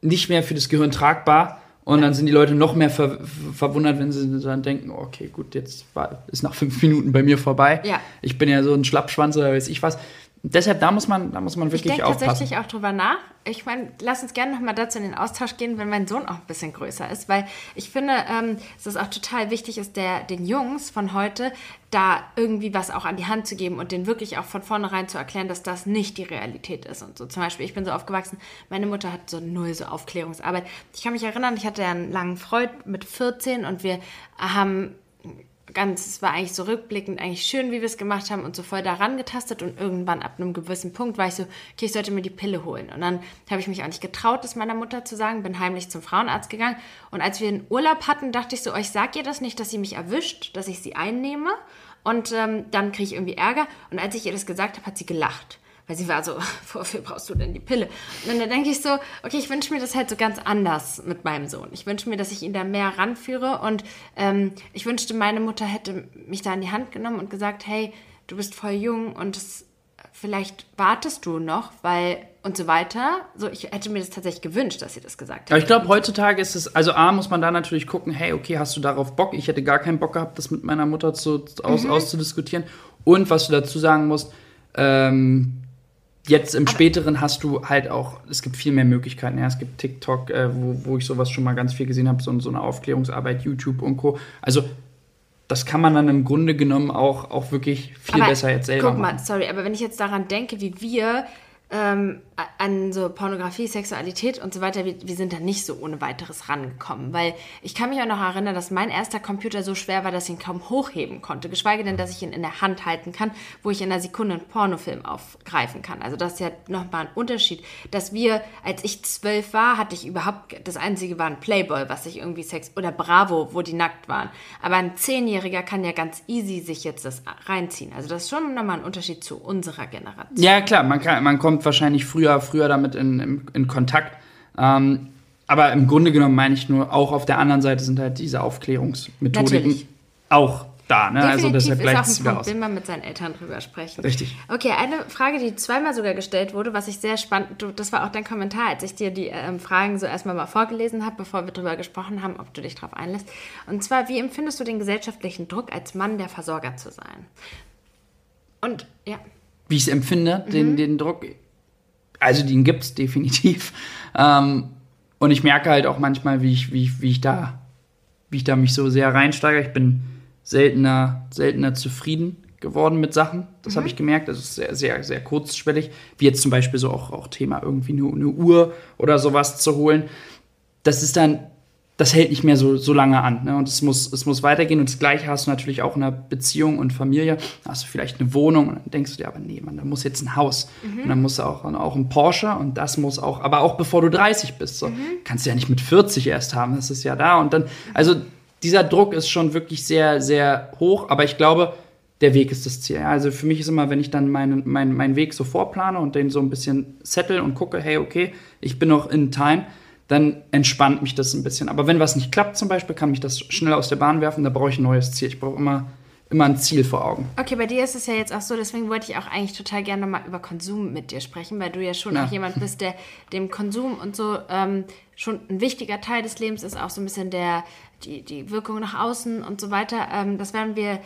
nicht mehr für das Gehirn tragbar. Und dann sind die Leute noch mehr ver verwundert, wenn sie dann denken, okay, gut, jetzt war, ist nach fünf Minuten bei mir vorbei. Ja. Ich bin ja so ein Schlappschwanz oder weiß ich was. Deshalb, da muss man, da muss man Ich wirklich denke aufpassen. tatsächlich auch drüber nach. Ich meine, lass uns gerne noch mal dazu in den Austausch gehen, wenn mein Sohn auch ein bisschen größer ist, weil ich finde, ähm, dass es auch total wichtig ist, der, den Jungs von heute da irgendwie was auch an die Hand zu geben und denen wirklich auch von vornherein zu erklären, dass das nicht die Realität ist. Und so zum Beispiel, ich bin so aufgewachsen, meine Mutter hat so null so Aufklärungsarbeit. Ich kann mich erinnern, ich hatte ja einen langen Freund mit 14 und wir haben ganz, es war eigentlich so rückblickend eigentlich schön, wie wir es gemacht haben und so voll daran getastet und irgendwann ab einem gewissen Punkt war ich so, okay, ich sollte mir die Pille holen. Und dann habe ich mich auch nicht getraut, das meiner Mutter zu sagen, bin heimlich zum Frauenarzt gegangen und als wir einen Urlaub hatten, dachte ich so, oh, ich sag ihr das nicht, dass sie mich erwischt, dass ich sie einnehme und ähm, dann kriege ich irgendwie Ärger und als ich ihr das gesagt habe, hat sie gelacht. Weil sie war so, wofür brauchst du denn die Pille? Und dann denke ich so, okay, ich wünsche mir das halt so ganz anders mit meinem Sohn. Ich wünsche mir, dass ich ihn da mehr ranführe und ähm, ich wünschte, meine Mutter hätte mich da in die Hand genommen und gesagt, hey, du bist voll jung und das, vielleicht wartest du noch, weil und so weiter. So, ich hätte mir das tatsächlich gewünscht, dass sie das gesagt hätte. Aber ich glaube, heutzutage ist es, also A, muss man da natürlich gucken, hey, okay, hast du darauf Bock? Ich hätte gar keinen Bock gehabt, das mit meiner Mutter zu, aus, Mhm. auszudiskutieren. Und was du dazu sagen musst, ähm, jetzt im späteren hast du halt auch, es gibt viel mehr Möglichkeiten. Ja, es gibt TikTok, äh, wo, wo ich sowas schon mal ganz viel gesehen habe, so, so eine Aufklärungsarbeit, YouTube und Co. Also das kann man dann im Grunde genommen auch, auch wirklich viel Aber besser jetzt selber Guck mal, machen. sorry, aber wenn ich jetzt daran denke, wie wir ähm, an so Pornografie, Sexualität und so weiter, wir, wir sind da nicht so ohne weiteres rangekommen. Weil ich kann mich auch noch erinnern, dass mein erster Computer so schwer war, dass ich ihn kaum hochheben konnte. Geschweige denn, dass ich ihn in der Hand halten kann, wo ich in einer Sekunde einen Pornofilm aufgreifen kann. Also das ist ja nochmal ein Unterschied. Dass wir, als ich zwölf war, hatte ich überhaupt, das einzige war ein Playboy, was ich irgendwie Sex, oder Bravo, wo die nackt waren. Aber ein Zehnjähriger kann ja ganz easy sich jetzt das reinziehen. Also das ist schon nochmal ein Unterschied zu unserer Generation. Ja, klar, man, kann, man kommt wahrscheinlich früher, früher damit in, in, in Kontakt. Ähm, aber im Grunde genommen meine ich nur, auch auf der anderen Seite sind halt diese Aufklärungsmethodiken Natürlich. auch da. Ne? Also Definitiv deshalb ist gleicht auch ein Punkt, aus. will man mit seinen Eltern drüber sprechen. Richtig. Okay, eine Frage, die zweimal sogar gestellt wurde, was ich sehr spannend, du, das war auch dein Kommentar, als ich dir die ähm, Fragen so erstmal mal vorgelesen habe, bevor wir drüber gesprochen haben, ob du dich darauf einlässt. Und zwar, wie empfindest du den gesellschaftlichen Druck, als Mann der Versorger zu sein? Und ja, Wie ich es empfinde, Mhm. den, den Druck. Also den gibt es definitiv. Ähm, und ich merke halt auch manchmal, wie ich, wie, ich- wie ich da, wie ich da mich so sehr reinsteige. Ich bin seltener, seltener zufrieden geworden mit Sachen. Das Mhm. habe ich gemerkt. Das ist sehr, sehr, sehr kurzschwellig. Wie jetzt zum Beispiel so auch, auch Thema irgendwie eine, eine Uhr oder sowas zu holen. Das ist dann das hält nicht mehr so, so lange an. Ne? Und es muss, es muss weitergehen. Und das Gleiche hast du natürlich auch in einer Beziehung und Familie. Da hast du vielleicht eine Wohnung und dann denkst du dir, aber nee, man, da muss jetzt ein Haus. Mhm. Und dann muss auch, auch ein Porsche und das muss auch, aber auch bevor du 30 bist. So. Mhm. Kannst du ja nicht mit 40 erst haben, das ist ja da. Und dann, also dieser Druck ist schon wirklich sehr, sehr hoch. Aber ich glaube, der Weg ist das Ziel. Also für mich ist immer, wenn ich dann meinen mein, mein Weg so vorplane und den so ein bisschen settle und gucke, hey, okay, ich bin noch in Time, dann entspannt mich das ein bisschen. Aber wenn was nicht klappt zum Beispiel, kann mich das schnell aus der Bahn werfen, da brauche ich ein neues Ziel. Ich brauche immer, immer ein Ziel vor Augen. Okay, bei dir ist es ja jetzt auch so, deswegen wollte ich auch eigentlich total gerne mal über Konsum mit dir sprechen, weil du ja schon ja. auch jemand bist, der dem Konsum und so ähm, schon ein wichtiger Teil des Lebens ist, auch so ein bisschen der, die, die Wirkung nach außen und so weiter. Ähm, das werden wir,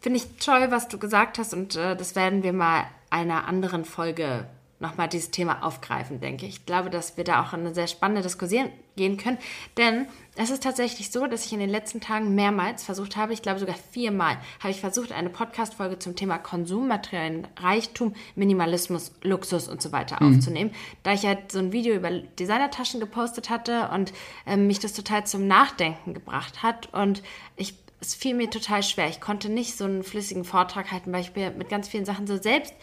finde ich toll, was du gesagt hast und äh, das werden wir mal einer anderen Folge nochmal dieses Thema aufgreifen, denke ich. Ich glaube, dass wir da auch in eine sehr spannende Diskussion gehen können. Denn es ist tatsächlich so, dass ich in den letzten Tagen mehrmals versucht habe, ich glaube sogar viermal, habe ich versucht, eine Podcast-Folge zum Thema Konsum, materiellen Reichtum, Minimalismus, Luxus und so weiter mhm. aufzunehmen. Da ich halt so ein Video über Designertaschen gepostet hatte und äh, mich das total zum Nachdenken gebracht hat. Und ich es fiel mir total schwer. Ich konnte nicht so einen flüssigen Vortrag halten, weil ich mir mit ganz vielen Sachen so selbst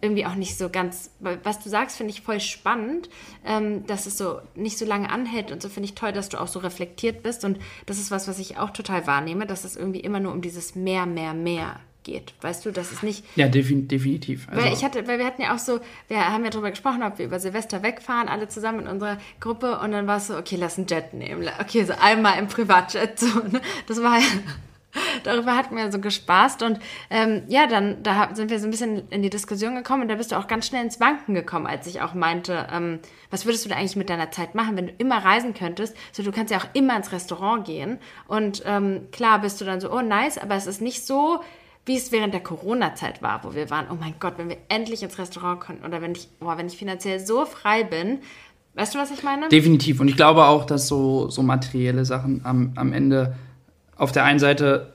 irgendwie auch nicht so ganz, was du sagst, finde ich voll spannend, ähm, dass es so nicht so lange anhält und so finde ich toll, dass du auch so reflektiert bist und das ist was, was ich auch total wahrnehme, dass es irgendwie immer nur um dieses mehr, mehr, mehr geht. Weißt du, das ist nicht. Ja, definitiv. Also weil ich hatte, weil wir hatten ja auch so, wir haben ja darüber gesprochen, ob wir über Silvester wegfahren, alle zusammen in unserer Gruppe und dann war es so, okay, lass einen Jet nehmen. Okay, so einmal im Privatjet. So, ne? Das war ja darüber hatten wir so gespaßt und ähm, ja, dann da sind wir so ein bisschen in die Diskussion gekommen und da bist du auch ganz schnell ins Wanken gekommen, als ich auch meinte, ähm, was würdest du da eigentlich mit deiner Zeit machen, wenn du immer reisen könntest? So, du kannst ja auch immer ins Restaurant gehen und ähm, klar bist du dann so, oh nice, aber es ist nicht so, wie es während der Corona-Zeit war, wo wir waren, oh mein Gott, wenn wir endlich ins Restaurant konnten oder wenn ich, oh, wenn ich finanziell so frei bin, Weißt du, was ich meine? Definitiv. Und ich glaube auch, dass so, so materielle Sachen am, am Ende auf der einen Seite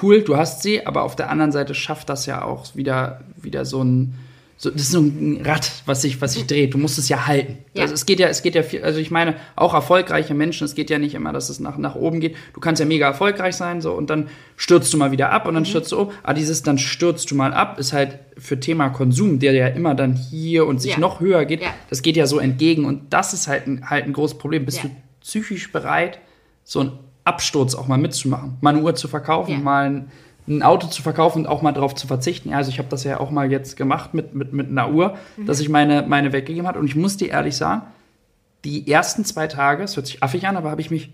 cool, du hast sie, aber auf der anderen Seite schafft das ja auch wieder, wieder so ein, so, das ist so ein Rad, was sich, was sich dreht. Du musst es ja halten. Ja. Also es geht ja, es geht ja viel, also ich meine, auch erfolgreiche Menschen, es geht ja nicht immer, dass es nach, nach oben geht. Du kannst ja mega erfolgreich sein, so, und dann stürzt du mal wieder ab und dann mhm. stürzt du um. Aber dieses dann stürzt du mal ab, ist halt für Thema Konsum, der ja immer dann hier und sich ja. noch höher geht, ja. das geht ja so entgegen. Und das ist halt ein, halt ein großes Problem. Bist du psychisch bereit, so ein Absturz auch mal mitzumachen. Mal eine Uhr zu verkaufen, ja. mal ein, ein, Auto zu verkaufen und auch mal darauf zu verzichten. Ja, also ich habe das ja auch mal jetzt gemacht mit, mit, mit einer Uhr, mhm. dass ich meine, meine weggegeben habe. Und ich muss dir ehrlich sagen, die ersten zwei Tage, es hört sich affig an, aber habe ich mich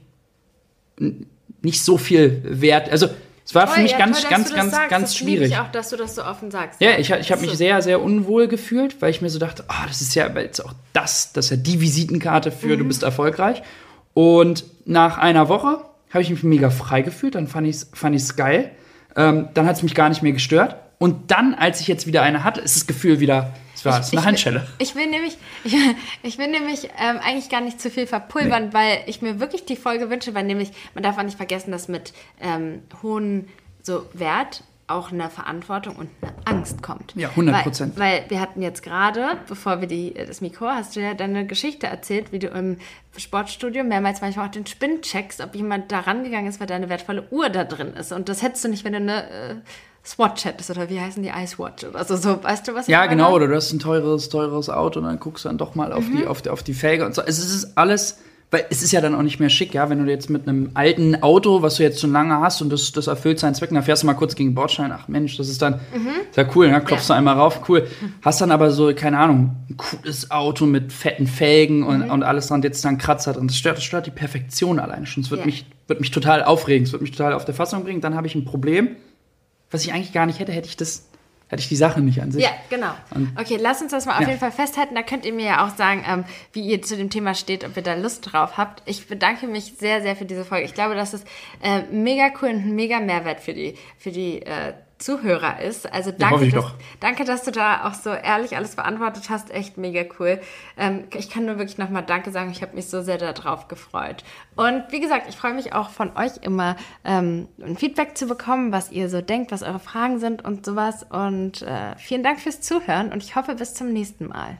nicht so viel wert. Also es war toll, für mich ja, ganz, toll, ganz, ganz, sagst. ganz das schwierig. Ich auch, dass du das so offen sagst. Ja, ich, ich habe mich sehr, sehr unwohl gefühlt, weil ich mir so dachte, oh, das ist ja jetzt auch das, das ist ja die Visitenkarte für mhm. du bist erfolgreich. Und nach einer Woche habe ich mich mega frei gefühlt, dann fand ich es fand ich's geil. Ähm, dann hat es mich gar nicht mehr gestört. Und dann, als ich jetzt wieder eine hatte, ist das Gefühl wieder, es war ich, eine Handschelle. Ich will nämlich, ich, ich will nämlich ähm, eigentlich gar nicht zu viel verpulvern, nee. weil ich mir wirklich die Folge wünsche, weil nämlich, man darf auch nicht vergessen, dass mit ähm, hohen so Wert auch eine Verantwortung und eine Angst kommt. Ja, 100 Prozent. Weil, weil, wir hatten jetzt gerade, bevor wir die, das Mikro, hast du ja deine Geschichte erzählt, wie du im Sportstudio mehrmals manchmal auch den Spin checkst, ob jemand da rangegangen ist, weil deine wertvolle Uhr da drin ist. Und das hättest du nicht, wenn du eine äh, Swatch hättest oder wie heißen die Icewatch oder so, so. Weißt du, was ich Ja, meine? genau. Oder du hast ein teures, teures Auto und dann guckst du dann doch mal auf, mhm. die, auf, die, auf die Felge und so. Es ist alles weil es ist ja dann auch nicht mehr schick, ja, wenn du jetzt mit einem alten Auto, was du jetzt schon lange hast und das, das erfüllt seinen Zweck, dann fährst du mal kurz gegen den Bordstein, ach Mensch, das ist dann mhm. sehr cool, ne? klopfst ja. du einmal rauf, cool. Hast dann aber so, keine Ahnung, ein cooles Auto mit fetten Felgen und, mhm. und alles dran, jetzt dann Kratzer und das stört, das stört die Perfektion alleine schon. Es wird, ja. mich, wird mich total aufregen, es wird mich total auf der Fassung bringen, dann habe ich ein Problem, was ich eigentlich gar nicht hätte, hätte ich das hätte ich die Sache nicht an sich. Ja, genau. Und okay, lass uns das mal auf ja. jeden Fall festhalten. Da könnt ihr mir ja auch sagen, ähm, wie ihr zu dem Thema steht, ob ihr da Lust drauf habt. Ich bedanke mich sehr, sehr für diese Folge. Ich glaube, das ist äh, mega cool und ein mega Mehrwert für die, für die äh, Zuhörer ist. Also danke, ja, dass, danke, dass du da auch so ehrlich alles beantwortet hast. Echt mega cool. Ähm, ich kann nur wirklich nochmal Danke sagen. Ich habe mich so sehr darauf gefreut. Und wie gesagt, ich freue mich auch von euch immer ähm, ein Feedback zu bekommen, was ihr so denkt, was eure Fragen sind und sowas. Und äh, vielen Dank fürs Zuhören und ich hoffe bis zum nächsten Mal.